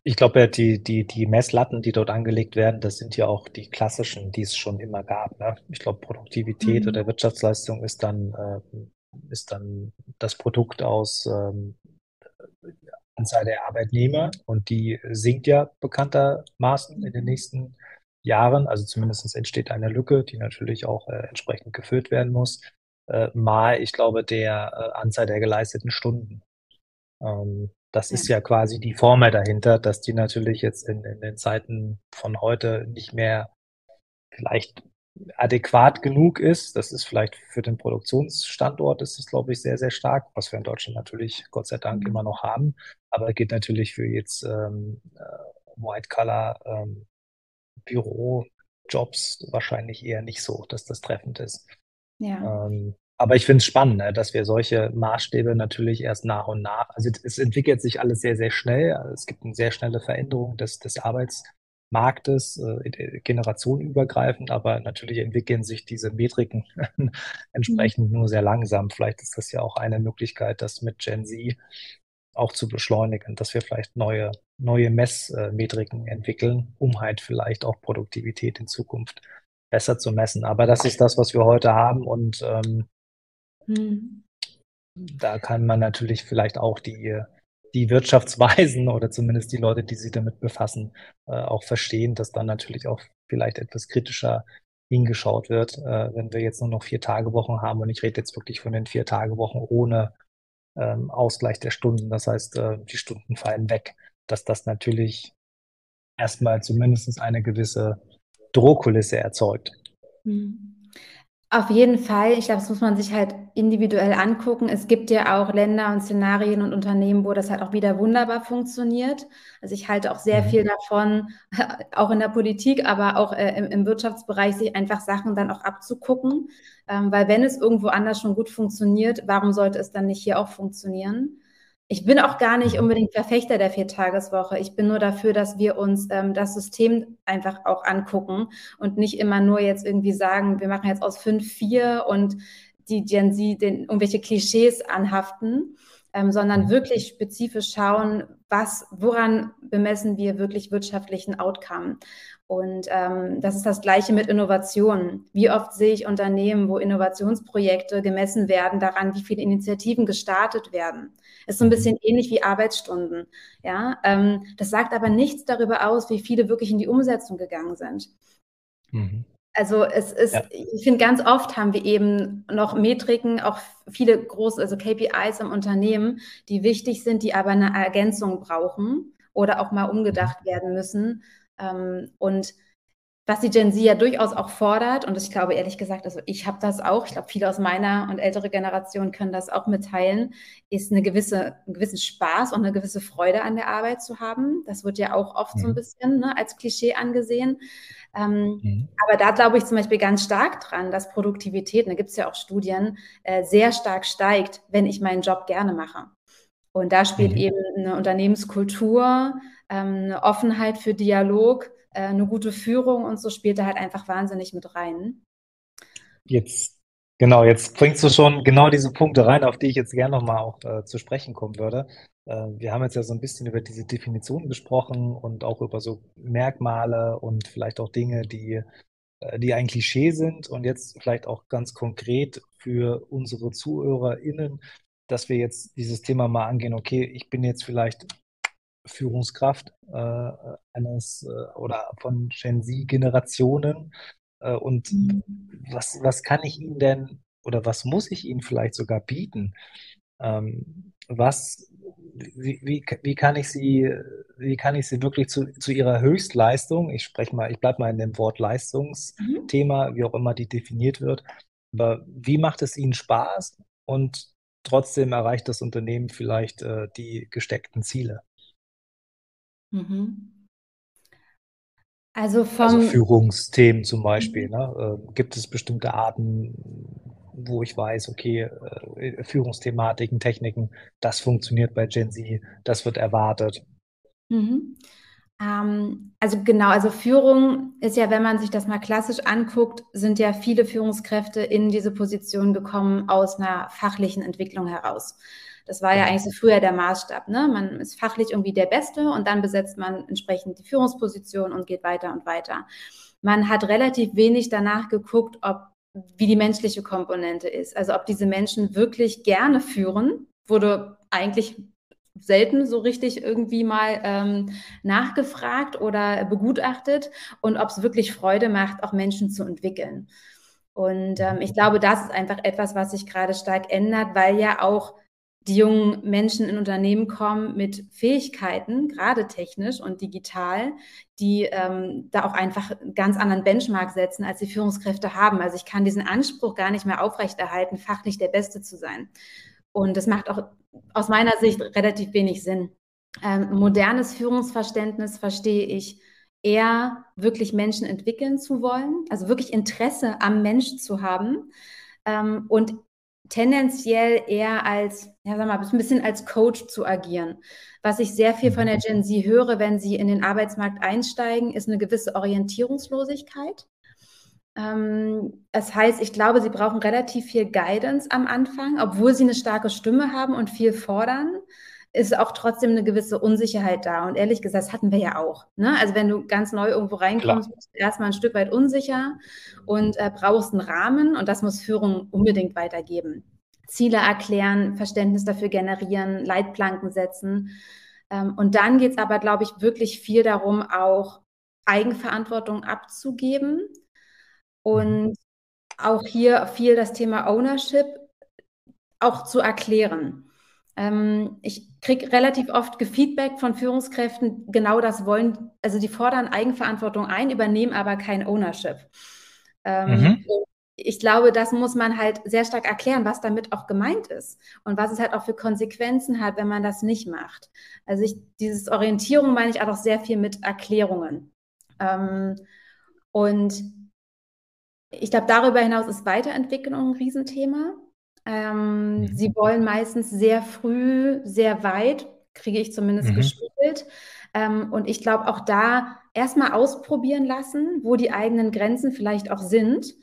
Ich glaube ja, die, die, die Messlatten, die dort angelegt werden, das sind ja auch die klassischen, die es schon immer gab. Ne? Ich glaube, Produktivität mhm. oder Wirtschaftsleistung ist dann, äh, ist dann das Produkt aus ähm, Anzahl der Arbeitnehmer und die sinkt ja bekanntermaßen in den nächsten Jahren. Also zumindest entsteht eine Lücke, die natürlich auch äh, entsprechend gefüllt werden muss. Äh, mal, ich glaube, der äh, Anzahl der geleisteten Stunden. Ähm, das ist ja quasi die Formel dahinter, dass die natürlich jetzt in, in den Zeiten von heute nicht mehr vielleicht adäquat genug ist. Das ist vielleicht für den Produktionsstandort ist es, glaube ich, sehr, sehr stark, was wir in Deutschland natürlich Gott sei Dank mhm. immer noch haben. Aber geht natürlich für jetzt ähm, äh, White Collar ähm, wahrscheinlich eher nicht so, dass das treffend ist. Ja. Ähm, aber ich finde es spannend, ne, dass wir solche Maßstäbe natürlich erst nach und nach, also es entwickelt sich alles sehr, sehr schnell. Es gibt eine sehr schnelle Veränderung des, des Arbeitsmarktes, äh, generationenübergreifend, aber natürlich entwickeln sich diese Metriken [laughs] entsprechend nur sehr langsam. Vielleicht ist das ja auch eine Möglichkeit, das mit Gen Z auch zu beschleunigen, dass wir vielleicht neue, neue Messmetriken entwickeln, um halt vielleicht auch Produktivität in Zukunft besser zu messen. Aber das ist das, was wir heute haben und ähm, hm. Da kann man natürlich vielleicht auch die, die Wirtschaftsweisen [laughs] oder zumindest die Leute, die sich damit befassen, äh, auch verstehen, dass dann natürlich auch vielleicht etwas kritischer hingeschaut wird, äh, wenn wir jetzt nur noch vier Tagewochen haben. Und ich rede jetzt wirklich von den vier Tagewochen ohne ähm, Ausgleich der Stunden. Das heißt, äh, die Stunden fallen weg, dass das natürlich erstmal zumindest eine gewisse Drohkulisse erzeugt. Auf jeden Fall. Ich glaube, das muss man sich halt individuell angucken. Es gibt ja auch Länder und Szenarien und Unternehmen, wo das halt auch wieder wunderbar funktioniert. Also ich halte auch sehr mhm. viel davon, [laughs] auch in der Politik, aber auch äh, im, im, Wirtschaftsbereich, sich einfach Sachen dann auch abzugucken. Ähm, weil wenn es irgendwo anders schon gut funktioniert, warum sollte es dann nicht hier auch funktionieren? Ich bin auch gar nicht mhm. unbedingt Verfechter der Viertageswoche. Ich bin nur dafür, dass wir uns ähm, das System einfach auch angucken und nicht immer nur jetzt irgendwie sagen, wir machen jetzt aus fünf vier und die Gen Z den, irgendwelche Klischees anhaften, ähm, sondern mhm. wirklich spezifisch schauen, was, woran bemessen wir wirklich wirtschaftlichen Outcome. Und ähm, das ist das Gleiche mit Innovationen. Wie oft sehe ich Unternehmen, wo Innovationsprojekte gemessen werden daran, wie viele Initiativen gestartet werden? Ist so ein mhm. bisschen ähnlich wie Arbeitsstunden. Ja, ähm, das sagt aber nichts darüber aus, wie viele wirklich in die Umsetzung gegangen sind. Mhm. Also es ist, ja. ich finde, ganz oft haben wir eben noch Metriken, auch viele große, also KPIs im Unternehmen, die wichtig sind, die aber eine Ergänzung brauchen oder auch mal umgedacht mhm. werden müssen. Ähm, und was die Gen Z ja durchaus auch fordert, und ich glaube ehrlich gesagt, also ich habe das auch, ich glaube, viele aus meiner und ältere Generation können das auch mitteilen, ist eine gewisse, einen gewissen Spaß und eine gewisse Freude an der Arbeit zu haben. Das wird ja auch oft mhm. so ein mhm. bisschen ne, als Klischee angesehen. Ähm, mhm. Aber da glaube ich zum Beispiel ganz stark dran, dass Produktivität, da gibt es ja auch Studien, äh, sehr stark steigt, wenn ich meinen Job gerne mache. Und da spielt mhm. eben eine Unternehmenskultur, ähm, eine Offenheit für Dialog, äh, eine gute Führung und so spielt da halt einfach wahnsinnig mit rein. Jetzt Genau, jetzt bringst du schon genau diese Punkte rein, auf die ich jetzt gerne nochmal auch äh, zu sprechen kommen würde. Äh, wir haben jetzt ja so ein bisschen über diese Definition gesprochen und auch über so Merkmale und vielleicht auch Dinge, die, äh, die ein Klischee sind und jetzt vielleicht auch ganz konkret für unsere ZuhörerInnen, dass wir jetzt dieses Thema mal angehen, okay, ich bin jetzt vielleicht Führungskraft äh, eines äh, oder von Gen Z-Generationen äh, und mhm. was, was kann ich Ihnen denn oder was muss ich Ihnen vielleicht sogar bieten? Ähm, was, wie, wie, wie, kann ich Sie, wie kann ich Sie wirklich zu, zu Ihrer Höchstleistung, ich spreche mal, ich bleibe mal in dem Wort Leistungsthema, mhm. wie auch immer die definiert wird, aber wie macht es Ihnen Spaß und trotzdem erreicht das Unternehmen vielleicht äh, die gesteckten Ziele? Mhm. Also Also vom, Führungsthemen zum Beispiel, ne? Äh, gibt es bestimmte Arten, wo ich weiß, okay, äh, Führungsthematiken, Techniken, das funktioniert bei Gen Z, das wird erwartet. Mhm. Ähm, also genau, also Führung ist ja, wenn man sich das mal klassisch anguckt, sind ja viele Führungskräfte in diese Position gekommen aus einer fachlichen Entwicklung heraus. Das war ja eigentlich so früher der Maßstab. Ne? Man ist fachlich irgendwie der Beste und dann besetzt man entsprechend die Führungsposition und geht weiter und weiter. Man hat relativ wenig danach geguckt, ob wie die menschliche Komponente ist. Also ob diese Menschen wirklich gerne führen, wurde eigentlich selten so richtig irgendwie mal ähm, nachgefragt oder begutachtet und ob es wirklich Freude macht, auch Menschen zu entwickeln. Und ähm, ich glaube, das ist einfach etwas, was sich gerade stark ändert, weil ja auch die jungen Menschen in Unternehmen kommen mit Fähigkeiten, gerade technisch und digital, die ähm, da auch einfach einen ganz anderen Benchmark setzen, als die Führungskräfte haben. Also ich kann diesen Anspruch gar nicht mehr aufrechterhalten, fachlich der Beste zu sein. Und das macht auch aus meiner Sicht relativ wenig Sinn. Ähm, modernes Führungsverständnis verstehe ich eher wirklich Menschen entwickeln zu wollen, also wirklich Interesse am Mensch zu haben ähm, und tendenziell eher als, ja, sag mal, ein bisschen als Coach zu agieren. Was ich sehr viel von der Gen Z höre, wenn sie in den Arbeitsmarkt einsteigen, ist eine gewisse Orientierungslosigkeit. Ähm, das heißt, ich glaube, sie brauchen relativ viel Guidance am Anfang, obwohl sie eine starke Stimme haben und viel fordern ist auch trotzdem eine gewisse Unsicherheit da. Und ehrlich gesagt, das hatten wir ja auch. Ne? Also wenn du ganz neu irgendwo reinkommst, Klar. bist du erstmal ein Stück weit unsicher und äh, brauchst einen Rahmen und das muss Führung unbedingt weitergeben. Ziele erklären, Verständnis dafür generieren, Leitplanken setzen. Ähm, und dann geht es aber, glaube ich, wirklich viel darum, auch Eigenverantwortung abzugeben und auch hier viel das Thema Ownership auch zu erklären. Ähm, ich kriege relativ oft Feedback von Führungskräften, genau das wollen, also die fordern Eigenverantwortung ein, übernehmen aber kein Ownership. Ähm, mhm. Ich glaube, das muss man halt sehr stark erklären, was damit auch gemeint ist und was es halt auch für Konsequenzen hat, wenn man das nicht macht. Also ich, dieses Orientierung meine ich auch sehr viel mit Erklärungen. Ähm, und ich glaube, darüber hinaus ist Weiterentwicklung ein Riesenthema. Ähm, mhm. Sie wollen meistens sehr früh, sehr weit, kriege ich zumindest mhm. gespiegelt. Ähm, und ich glaube, auch da erstmal ausprobieren lassen, wo die eigenen Grenzen vielleicht auch sind.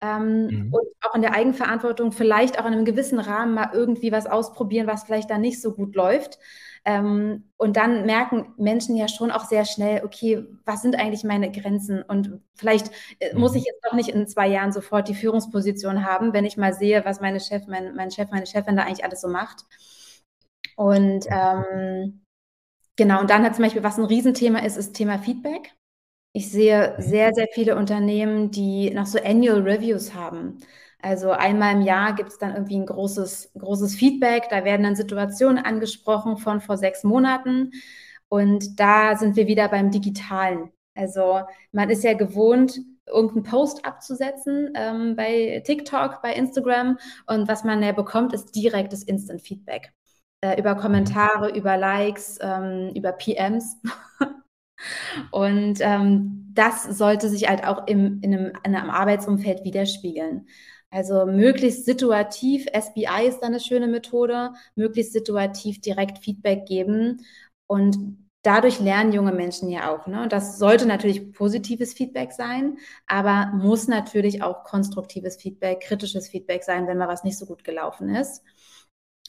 Ähm, mhm. Und auch in der Eigenverantwortung vielleicht auch in einem gewissen Rahmen mal irgendwie was ausprobieren, was vielleicht da nicht so gut läuft. Ähm, und dann merken Menschen ja schon auch sehr schnell, okay, was sind eigentlich meine Grenzen? Und vielleicht äh, muss mhm. ich jetzt doch nicht in zwei Jahren sofort die Führungsposition haben, wenn ich mal sehe, was meine Chef, mein, mein Chef, meine Chefin da eigentlich alles so macht. Und ähm, genau, und dann hat zum Beispiel, was ein Riesenthema ist, ist Thema Feedback. Ich sehe mhm. sehr, sehr viele Unternehmen, die noch so Annual Reviews haben. Also einmal im Jahr gibt es dann irgendwie ein großes, großes Feedback. Da werden dann Situationen angesprochen von vor sechs Monaten. Und da sind wir wieder beim Digitalen. Also man ist ja gewohnt, irgendeinen Post abzusetzen ähm, bei TikTok, bei Instagram. Und was man ja bekommt, ist direktes Instant Feedback. Äh, über Kommentare, über Likes, ähm, über PMs. [laughs] Und ähm, das sollte sich halt auch im, in, einem, in einem Arbeitsumfeld widerspiegeln. Also möglichst situativ, SBI ist da eine schöne Methode, möglichst situativ direkt Feedback geben und dadurch lernen junge Menschen ja auch. Ne? Und das sollte natürlich positives Feedback sein, aber muss natürlich auch konstruktives Feedback, kritisches Feedback sein, wenn mal was nicht so gut gelaufen ist.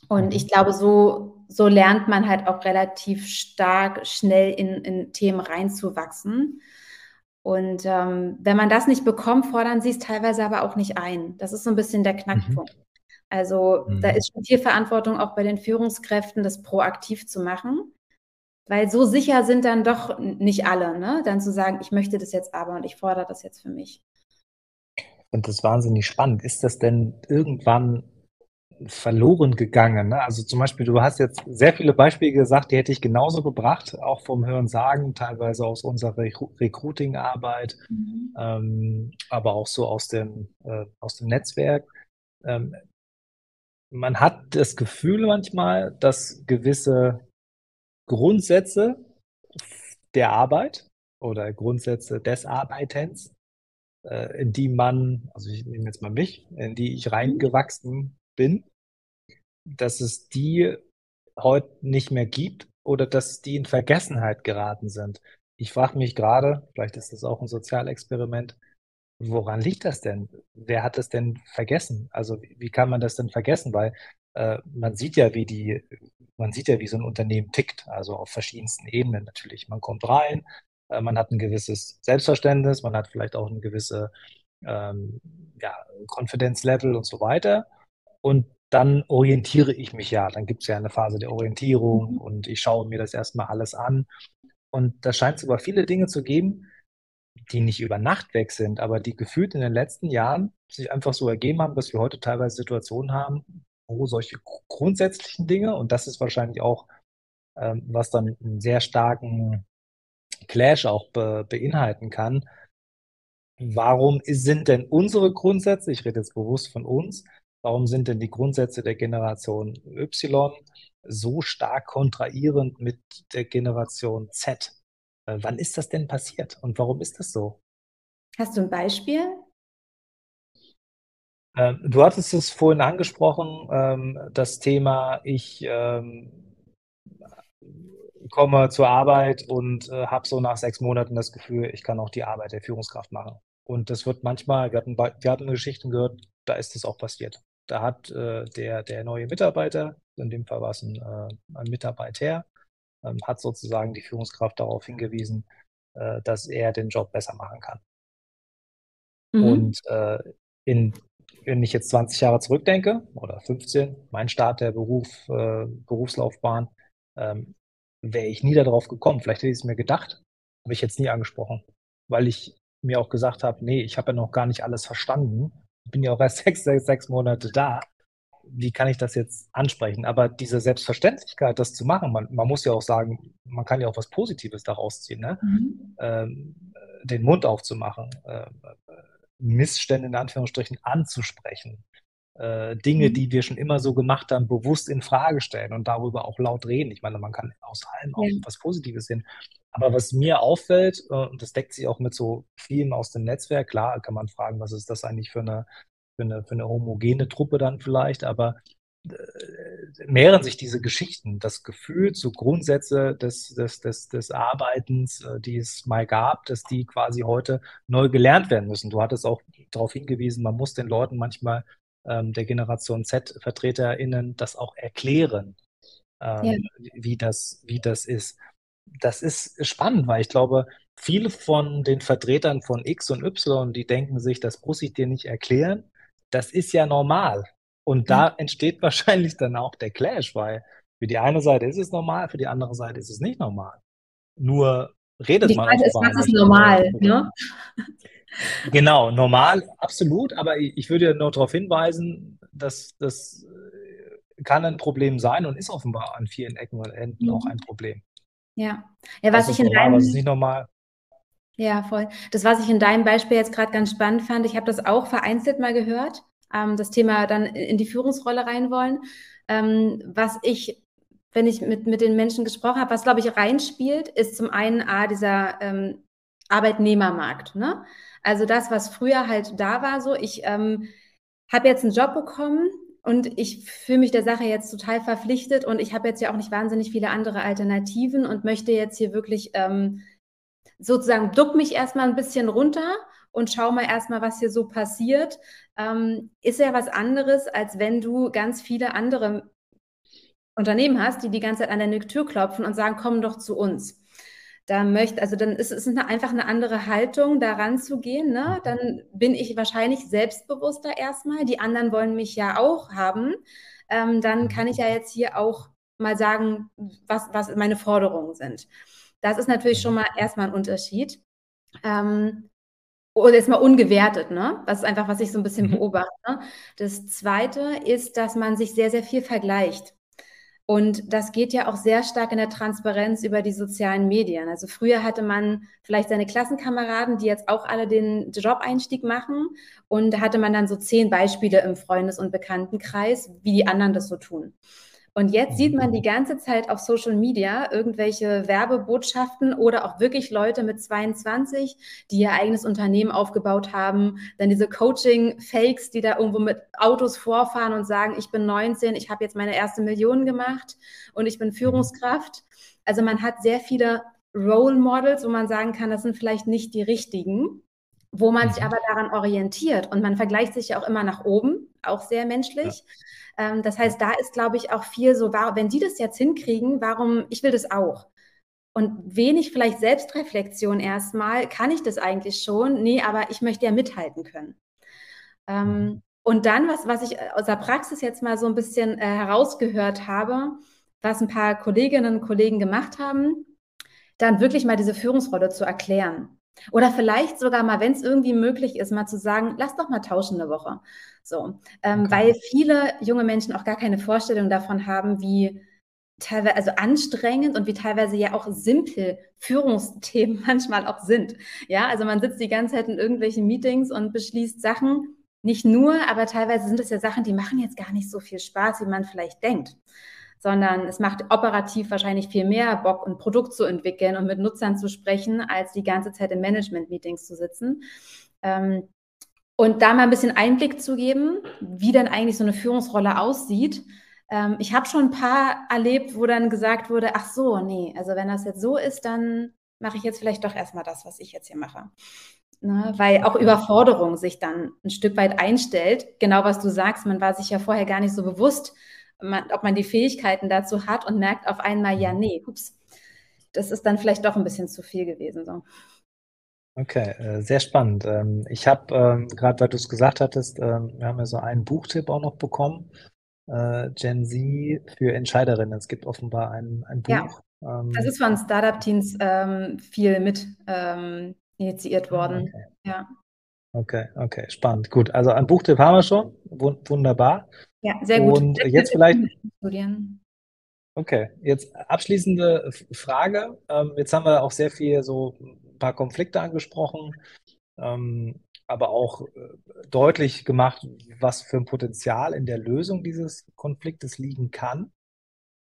Und ich glaube, so, so lernt man halt auch relativ stark, schnell in, in Themen reinzuwachsen. Und ähm, wenn man das nicht bekommt, fordern sie es teilweise aber auch nicht ein. Das ist so ein bisschen der Knackpunkt. Mhm. Also mhm. da ist schon viel Verantwortung auch bei den Führungskräften, das proaktiv zu machen. Weil so sicher sind dann doch nicht alle, ne? Dann zu sagen, ich möchte das jetzt aber und ich fordere das jetzt für mich. Und das ist wahnsinnig spannend. Ist das denn irgendwann verloren gegangen? Ne? Also zum Beispiel, du hast jetzt sehr viele Beispiele gesagt, die hätte ich genauso gebracht, auch vom Hören sagen, teilweise aus unserer Recruiting-Arbeit, mhm. ähm, aber auch so aus dem, äh, aus dem Netzwerk. Ähm, man hat das Gefühl manchmal, dass gewisse Grundsätze der Arbeit oder Grundsätze des Arbeitens, äh, in die man, also ich nehme jetzt mal mich, in die ich reingewachsen bin, dass es die heute nicht mehr gibt oder dass die in Vergessenheit geraten sind. Ich frage mich gerade, vielleicht ist das auch ein Sozialexperiment, woran liegt das denn? Wer hat das denn vergessen? Also wie kann man das denn vergessen? Weil äh, man sieht ja, wie die, man sieht ja, wie so ein Unternehmen tickt, also auf verschiedensten Ebenen natürlich. Man kommt rein, äh, man hat ein gewisses Selbstverständnis, man hat vielleicht auch ein gewisse ähm, ja, Confidence-Level und so weiter. Und dann orientiere ich mich ja. Dann gibt es ja eine Phase der Orientierung mhm. und ich schaue mir das erstmal alles an. Und da scheint es aber viele Dinge zu geben, die nicht über Nacht weg sind, aber die gefühlt in den letzten Jahren sich einfach so ergeben haben, dass wir heute teilweise Situationen haben, wo solche grundsätzlichen Dinge, und das ist wahrscheinlich auch, ähm, was dann einen sehr starken Clash auch be beinhalten kann. Warum sind denn unsere Grundsätze, ich rede jetzt bewusst von uns, warum sind denn die Grundsätze der Generation Y so stark kontrahierend mit der Generation Z? Äh, wann ist das denn passiert und warum ist das so? Hast du ein Beispiel? Ähm, du hattest es vorhin angesprochen, ähm, das Thema, ich ähm, komme zur Arbeit und äh, habe so nach sechs Monaten das Gefühl, ich kann auch die Arbeit der Führungskraft machen. Und das wird manchmal, wir hatten, wir hatten Geschichten gehört, da ist es auch passiert. Da hat äh, der, der neue Mitarbeiter, in dem Fall war es ein, äh, ein Mitarbeiter, ähm, hat sozusagen die Führungskraft darauf hingewiesen, äh, dass er den Job besser machen kann. Mhm. Und äh, in, wenn ich jetzt 20 Jahre zurückdenke oder 15, mein Start der Beruf, äh, Berufslaufbahn, ähm, wäre ich nie darauf gekommen. Vielleicht hätte ich es mir gedacht, habe ich jetzt nie angesprochen, weil ich mir auch gesagt habe, nee, ich habe ja noch gar nicht alles verstanden. Ich bin ja auch erst [laughs] sechs, sechs, sechs Monate da wie kann ich das jetzt ansprechen? Aber diese Selbstverständlichkeit, das zu machen, man, man muss ja auch sagen, man kann ja auch was Positives daraus ziehen, ne? Mhm. Ähm, den Mund aufzumachen, äh, Missstände in Anführungsstrichen anzusprechen, äh, Dinge, mhm. die wir schon immer so gemacht haben, bewusst in Frage stellen und darüber auch laut reden. Ich meine, man kann aus allem auch ja. was Positives sehen. Aber was mir auffällt, äh, und das deckt sich auch mit so vielen aus dem Netzwerk, klar kann man fragen, was ist das eigentlich für eine für eine, für eine homogene Truppe dann vielleicht, aber äh, mehren sich diese Geschichten, das Gefühl, so Grundsätze des, des, des, des Arbeitens, äh, die es mal gab, dass die quasi heute neu gelernt werden müssen. Du hattest auch darauf hingewiesen, man muss den Leuten manchmal ähm, der Generation Z-VertreterInnen das auch erklären, ähm, ja. wie, das, wie das ist. Das ist spannend, weil ich glaube, viele von den Vertretern von X und Y, die denken sich, das muss ich dir nicht erklären, das ist ja normal. Und da entsteht [laughs] wahrscheinlich dann auch der Clash, weil für die eine Seite ist es normal, für die andere Seite ist es nicht normal. Nur redet die man. Frage ist, was ist normal? Ne? [laughs] Genau, normal, absolut. Aber ich würde nur darauf hinweisen, dass das äh, kann ein Problem sein und ist offenbar an vielen Ecken und Enden mhm. auch ein Problem. Ja, ja was ich in normal, deinem, was ist nicht normal. Ja, voll. Das, was ich in deinem Beispiel jetzt gerade ganz spannend fand, ich habe das auch vereinzelt mal gehört, ähm, das Thema dann in die Führungsrolle rein wollen. Ähm, was ich, wenn ich mit, mit den Menschen gesprochen habe, was, glaube ich, reinspielt, ist zum einen A, dieser ähm, Arbeitnehmermarkt. Ne? Also das, was früher halt da war, so, ich ähm, habe jetzt einen Job bekommen und ich fühle mich der Sache jetzt total verpflichtet und ich habe jetzt ja auch nicht wahnsinnig viele andere Alternativen und möchte jetzt hier wirklich ähm, sozusagen duck mich erstmal ein bisschen runter und schau mal erstmal, was hier so passiert. Ähm, ist ja was anderes, als wenn du ganz viele andere Unternehmen hast, die die ganze Zeit an deine Tür klopfen und sagen, komm doch zu uns. Da möchte, also dann ist es eine, einfach eine andere Haltung, daran zu gehen. Ne? Dann bin ich wahrscheinlich selbstbewusster erstmal. Die anderen wollen mich ja auch haben. Ähm, dann kann ich ja jetzt hier auch mal sagen, was, was meine Forderungen sind. Das ist natürlich schon mal erstmal ein Unterschied. Ähm, oder jetzt mal ungewertet, ne? Das ist einfach, was ich so ein bisschen mhm. beobachte. Das zweite ist, dass man sich sehr, sehr viel vergleicht. Und das geht ja auch sehr stark in der Transparenz über die sozialen Medien. Also früher hatte man vielleicht seine Klassenkameraden, die jetzt auch alle den Job-Einstieg machen. Und da hatte man dann so zehn Beispiele im Freundes- und Bekanntenkreis, wie die anderen das so tun. Und jetzt sieht man die ganze Zeit auf Social Media irgendwelche Werbebotschaften oder auch wirklich Leute mit 22, die ihr eigenes Unternehmen aufgebaut haben. Dann diese Coaching-Fakes, die da irgendwo mit Autos vorfahren und sagen, ich bin 19, ich habe jetzt meine erste Million gemacht und ich bin Führungskraft. Also man hat sehr viele Role Models, wo man sagen kann, das sind vielleicht nicht die richtigen, wo man sich mhm. aber daran orientiert. Und man vergleicht sich ja auch immer nach oben, auch sehr menschlich. Ja. Ähm, das heißt, da ist, glaube ich, auch viel so, wenn die das jetzt hinkriegen, warum, ich will das auch. Und wenig vielleicht Selbstreflexion erstmal, kann ich das eigentlich schon? Nee, aber ich möchte ja mithalten können. Ähm, mhm. und dann, was, was ich aus der Praxis jetzt mal so ein bisschen äh, herausgehört habe, was ein paar Kolleginnen und Kollegen gemacht haben, dann wirklich mal diese Führungsrolle zu erklären. Oder vielleicht sogar mal, wenn es irgendwie möglich ist, mal zu sagen, lass doch mal tauschen eine Woche. So, ähm, okay. weil viele junge Menschen auch gar keine Vorstellung davon haben, wie teilweise, also anstrengend und wie teilweise ja auch simpel Führungsthemen [laughs] manchmal auch sind. Ja, also man sitzt die ganze Zeit in irgendwelchen Meetings und beschließt Sachen, nicht nur, aber teilweise sind es ja Sachen, die machen jetzt gar nicht so viel Spaß, wie man vielleicht denkt sondern es macht operativ wahrscheinlich viel mehr Bock, ein Produkt zu entwickeln und mit Nutzern zu sprechen, als die ganze Zeit in Management-Meetings zu sitzen. Ähm, und da mal ein bisschen Einblick zu geben, wie dann eigentlich so eine Führungsrolle aussieht. Ähm, ich habe schon ein paar erlebt, wo dann gesagt wurde, ach so, nee, also wenn das jetzt so ist, dann mache ich jetzt vielleicht doch erstmal das, was ich jetzt hier mache. Ne, weil auch Überforderung sich dann ein Stück weit einstellt. Genau was du sagst, man war sich ja vorher gar nicht so bewusst, man, ob man die Fähigkeiten dazu hat und merkt auf einmal, ja, nee, ups, das ist dann vielleicht doch ein bisschen zu viel gewesen. So. Okay, äh, sehr spannend. Ähm, ich habe, ähm, gerade weil du es gesagt hattest, ähm, wir haben ja so einen Buchtipp auch noch bekommen, äh, Gen Z für Entscheiderinnen. Es gibt offenbar ein, ein Buch. Ja, das ist von Startup Teams viel mit initiiert ah, worden. Okay. Ja. Okay, okay, spannend. Gut, also ein Buchtipp haben wir schon. Wunderbar. Ja, sehr gut. Und jetzt vielleicht. Okay, jetzt abschließende Frage. Ähm, jetzt haben wir auch sehr viel so ein paar Konflikte angesprochen, ähm, aber auch äh, deutlich gemacht, was für ein Potenzial in der Lösung dieses Konfliktes liegen kann.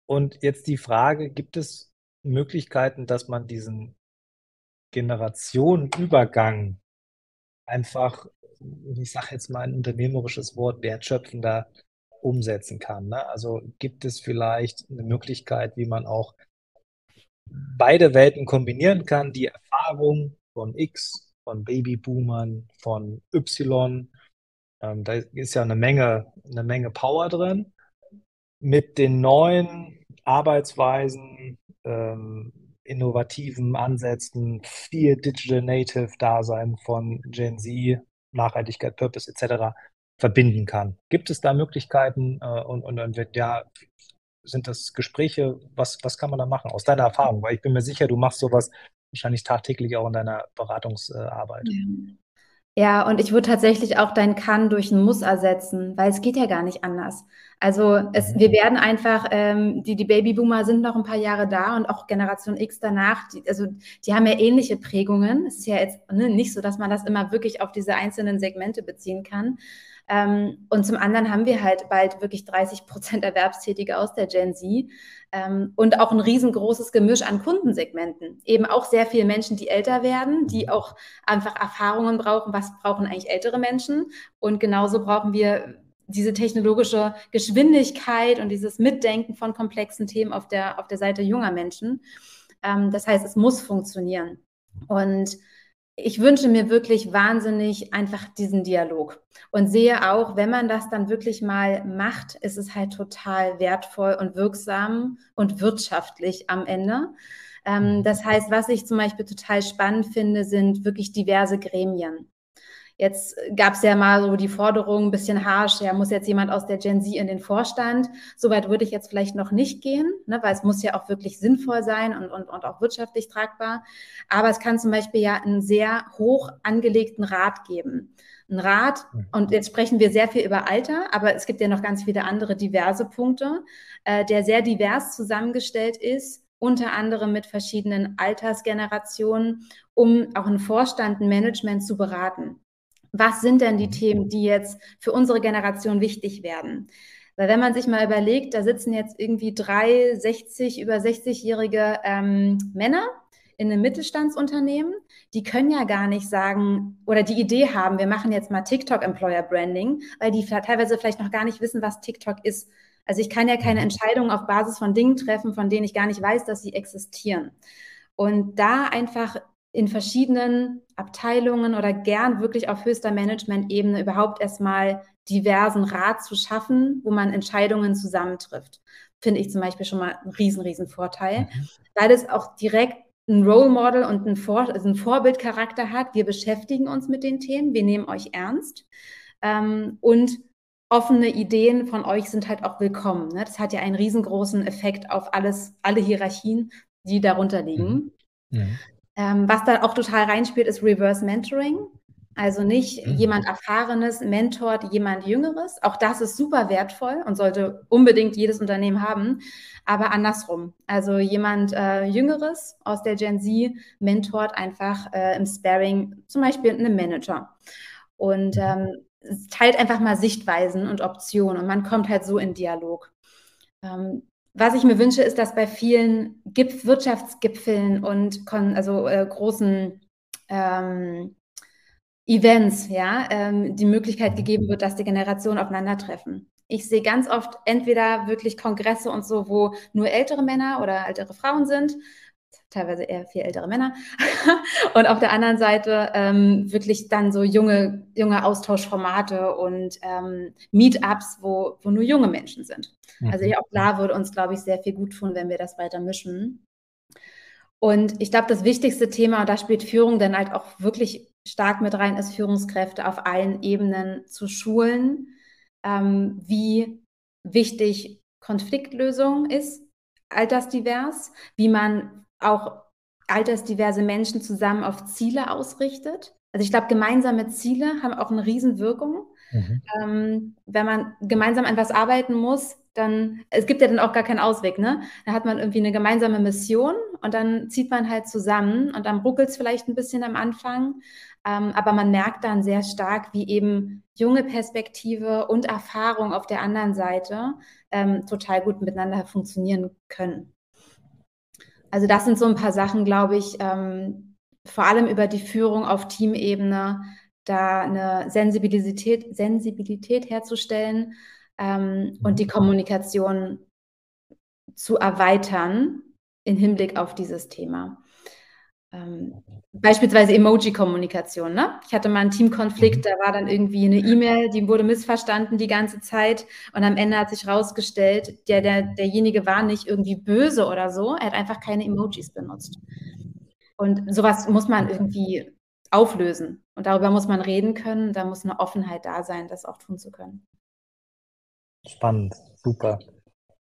Und jetzt die Frage, gibt es Möglichkeiten, dass man diesen Generationenübergang einfach, ich sage jetzt mal ein unternehmerisches Wort, wertschöpfender umsetzen kann. Ne? Also gibt es vielleicht eine Möglichkeit, wie man auch beide Welten kombinieren kann, die Erfahrung von X, von Babyboomern, von Y. Ähm, da ist ja eine Menge, eine Menge Power drin. Mit den neuen Arbeitsweisen, ähm, innovativen Ansätzen, viel Digital Native Dasein von Gen Z, Nachhaltigkeit, Purpose etc verbinden kann. Gibt es da Möglichkeiten äh, und, und, und ja, sind das Gespräche, was, was kann man da machen aus deiner Erfahrung? Weil ich bin mir sicher, du machst sowas wahrscheinlich tagtäglich auch in deiner Beratungsarbeit. Ja. Und ich würde tatsächlich auch dein Kann durch ein Muss ersetzen, weil es geht ja gar nicht anders. Also es, mhm. wir werden einfach, ähm, die, die Babyboomer sind noch ein paar Jahre da und auch Generation X danach, die, also die haben ja ähnliche Prägungen. Es ist ja jetzt ne, nicht so, dass man das immer wirklich auf diese einzelnen Segmente beziehen kann. Ähm, und zum anderen haben wir halt bald wirklich 30 Prozent Erwerbstätige aus der Gen Z ähm, und auch ein riesengroßes Gemisch an Kundensegmenten. Eben auch sehr viele Menschen, die älter werden, die auch einfach Erfahrungen brauchen. Was brauchen eigentlich ältere Menschen? Und genauso brauchen wir diese technologische Geschwindigkeit und dieses Mitdenken von komplexen Themen auf der, auf der Seite junger Menschen. Ähm, das heißt, es muss funktionieren. Und ich wünsche mir wirklich wahnsinnig einfach diesen Dialog und sehe auch, wenn man das dann wirklich mal macht, ist es halt total wertvoll und wirksam und wirtschaftlich am Ende. Ähm, das heißt, was ich zum Beispiel total spannend finde, sind wirklich diverse Gremien. Jetzt gab es ja mal so die Forderung, ein bisschen harsch, ja, muss jetzt jemand aus der Gen Z in den Vorstand. Soweit würde ich jetzt vielleicht noch nicht gehen, ne, weil es muss ja auch wirklich sinnvoll sein und, und, und auch wirtschaftlich tragbar. Aber es kann zum Beispiel ja einen sehr hoch angelegten Rat geben. Ein Rat, mhm. und jetzt sprechen wir sehr viel über Alter, aber es gibt ja noch ganz viele andere diverse Punkte, äh, der sehr divers zusammengestellt ist unter anderem mit verschiedenen Altersgenerationen, um auch einen Vorstand, ein Management zu beraten was sind denn die mhm. Themen, die jetzt für unsere Generation wichtig werden? Weil wenn man sich mal überlegt, da sitzen jetzt irgendwie drei 60, über 60-jährige ähm, Männer in einem Mittelstandsunternehmen, die können ja gar nicht sagen oder die Idee haben, wir machen jetzt mal TikTok Employer Branding, weil die teilweise vielleicht noch gar nicht wissen, was TikTok ist. Also ich kann ja keine mhm. Entscheidungen auf Basis von Dingen treffen, von denen ich gar nicht weiß, dass sie existieren. Und da einfach in verschiedenen Abteilungen oder gern wirklich auf höchster Management-Ebene überhaupt erstmal diversen Rat zu schaffen, wo man Entscheidungen zusammentrifft. Finde ich zum Beispiel schon mal einen riesen, riesen Vorteil, mhm. weil es auch direkt ein Role Model und ein, Vor also ein Vorbildcharakter hat. Wir beschäftigen uns mit den Themen, wir nehmen euch ernst ähm, und offene Ideen von euch sind halt auch willkommen. Ne? Das hat ja einen riesengroßen Effekt auf alles, alle Hierarchien, die darunter liegen. Mhm. Ähm, was da auch total reinspielt, ist Reverse Mentoring. Also nicht mhm. jemand Erfahrenes mentort jemand Jüngeres. Auch das ist super wertvoll und sollte unbedingt jedes Unternehmen haben. Aber andersrum. Also jemand äh, Jüngeres aus der Gen Z mentort einfach äh, im Sparing zum Beispiel einen Manager. Und mhm. ähm, teilt einfach mal Sichtweisen und Optionen und man kommt halt so in Dialog. Ähm, was ich mir wünsche, ist, dass bei vielen Gipf Wirtschaftsgipfeln und also äh, großen ähm, Events, ja, ähm, die Möglichkeit gegeben wird, dass die Generationen aufeinandertreffen. Ich sehe ganz oft entweder wirklich Kongresse und so, wo nur ältere Männer oder ältere Frauen sind teilweise eher viel ältere Männer. [laughs] und auf der anderen Seite ähm, wirklich dann so junge, junge Austauschformate und ähm, Meetups, wo, wo nur junge Menschen sind. Mhm. Also auch da würde uns, glaube ich, sehr viel gut tun, wenn wir das weiter mischen. Und ich glaube, das wichtigste Thema, und da spielt Führung dann halt auch wirklich stark mit rein, ist Führungskräfte auf allen Ebenen zu schulen, ähm, wie wichtig Konfliktlösung ist, altersdivers, wie man auch altersdiverse Menschen zusammen auf Ziele ausrichtet. Also ich glaube, gemeinsame Ziele haben auch eine Riesenwirkung. Mhm. Ähm, wenn man gemeinsam an was arbeiten muss, dann, es gibt ja dann auch gar keinen Ausweg, ne? Da hat man irgendwie eine gemeinsame Mission und dann zieht man halt zusammen und dann ruckelt es vielleicht ein bisschen am Anfang, ähm, aber man merkt dann sehr stark, wie eben junge Perspektive und Erfahrung auf der anderen Seite ähm, total gut miteinander funktionieren können. Also das sind so ein paar Sachen, glaube ich, ähm, vor allem über die Führung auf Teamebene, da eine Sensibilität, Sensibilität herzustellen ähm, und die Kommunikation zu erweitern im Hinblick auf dieses Thema. Ähm, beispielsweise Emoji-Kommunikation. Ne? Ich hatte mal einen Teamkonflikt, mhm. da war dann irgendwie eine E-Mail, die wurde missverstanden die ganze Zeit und am Ende hat sich herausgestellt, der, der, derjenige war nicht irgendwie böse oder so, er hat einfach keine Emojis benutzt. Und sowas muss man irgendwie auflösen und darüber muss man reden können, da muss eine Offenheit da sein, das auch tun zu können. Spannend, super.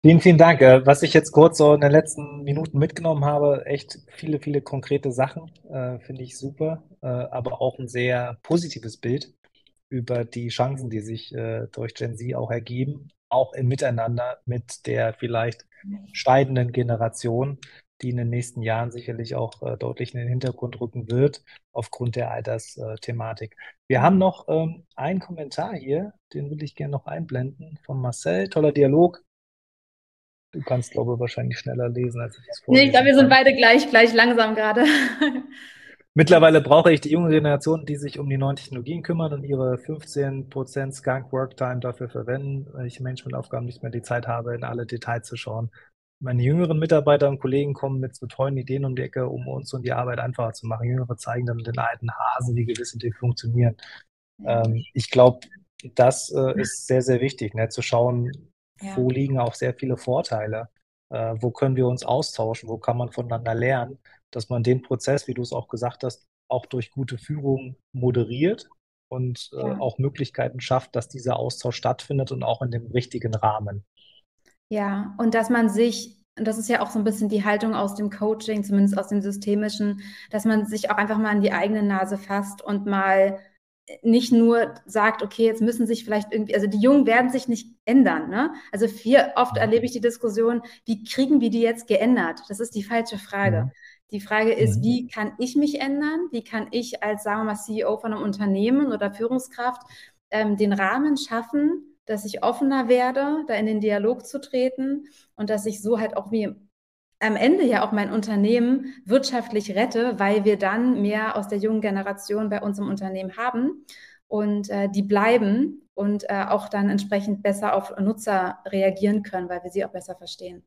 Vielen, vielen Dank. Äh, was ich jetzt kurz so in den letzten Minuten mitgenommen habe, echt viele, viele konkrete Sachen, äh, finde ich super, äh, aber auch ein sehr positives Bild über die Chancen, die sich äh, durch Gen Z auch ergeben, auch im Miteinander mit der vielleicht steigenden Generation, die in den nächsten Jahren sicherlich auch äh, deutlich in den Hintergrund rücken wird, aufgrund der Altersthematik. Wir haben noch ähm, einen Kommentar hier, den will ich gerne noch einblenden von Marcel. Toller Dialog Du kannst, glaube ich, wahrscheinlich schneller lesen, als ich es vorher. Nee, ich glaube, wir sind beide gleich, gleich langsam gerade. [laughs] Mittlerweile brauche ich die junge Generation, die sich um die neuen Technologien kümmern und ihre 15% Skunk Worktime dafür verwenden, weil ich Managementaufgaben nicht mehr die Zeit habe, in alle Details zu schauen. Meine jüngeren Mitarbeiter und Kollegen kommen mit so tollen Ideen um die Ecke, um uns und die Arbeit einfacher zu machen. Jüngere zeigen dann den alten Hasen, wie gewisse Dinge funktionieren. Ähm, ich glaube, das äh, ist sehr, sehr wichtig, ne? zu schauen, ja. wo liegen auch sehr viele Vorteile, äh, wo können wir uns austauschen, wo kann man voneinander lernen, dass man den Prozess, wie du es auch gesagt hast, auch durch gute Führung moderiert und äh, ja. auch Möglichkeiten schafft, dass dieser Austausch stattfindet und auch in dem richtigen Rahmen. Ja, und dass man sich und das ist ja auch so ein bisschen die Haltung aus dem Coaching, zumindest aus dem Systemischen, dass man sich auch einfach mal an die eigene Nase fasst und mal nicht nur sagt, okay, jetzt müssen sich vielleicht irgendwie, also die Jungen werden sich nicht ändern. Ne? Also viel oft mhm. erlebe ich die Diskussion, wie kriegen wir die jetzt geändert? Das ist die falsche Frage. Ja. Die Frage ist, mhm. wie kann ich mich ändern? Wie kann ich als, sagen wir mal, CEO von einem Unternehmen oder Führungskraft ähm, den Rahmen schaffen, dass ich offener werde, da in den Dialog zu treten und dass ich so halt auch wie am Ende ja auch mein Unternehmen wirtschaftlich rette, weil wir dann mehr aus der jungen Generation bei uns im Unternehmen haben und äh, die bleiben und äh, auch dann entsprechend besser auf Nutzer reagieren können, weil wir sie auch besser verstehen.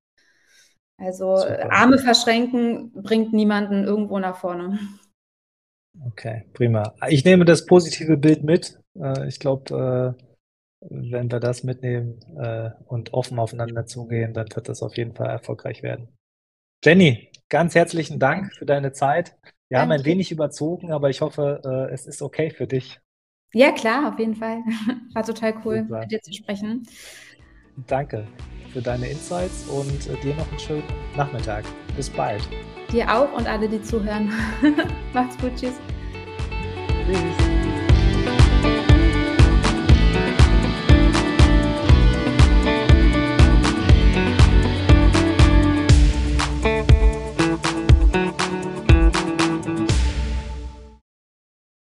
Also Super. Arme verschränken bringt niemanden irgendwo nach vorne. Okay, prima. Ich nehme das positive Bild mit. Äh, ich glaube, äh, wenn wir das mitnehmen äh, und offen aufeinander zugehen, dann wird das auf jeden Fall erfolgreich werden. Jenny, ganz herzlichen Dank für deine Zeit. Wir Danke. haben ein wenig überzogen, aber ich hoffe, äh, es ist okay für dich. Ja, klar, auf jeden Fall. [laughs] War total cool, Super. mit dir zu sprechen. Danke für deine Insights und äh, dir noch einen schönen Nachmittag. Bis bald. Dir auch und alle, die zuhören. [laughs] Macht's gut. Tschüss. Tschüss.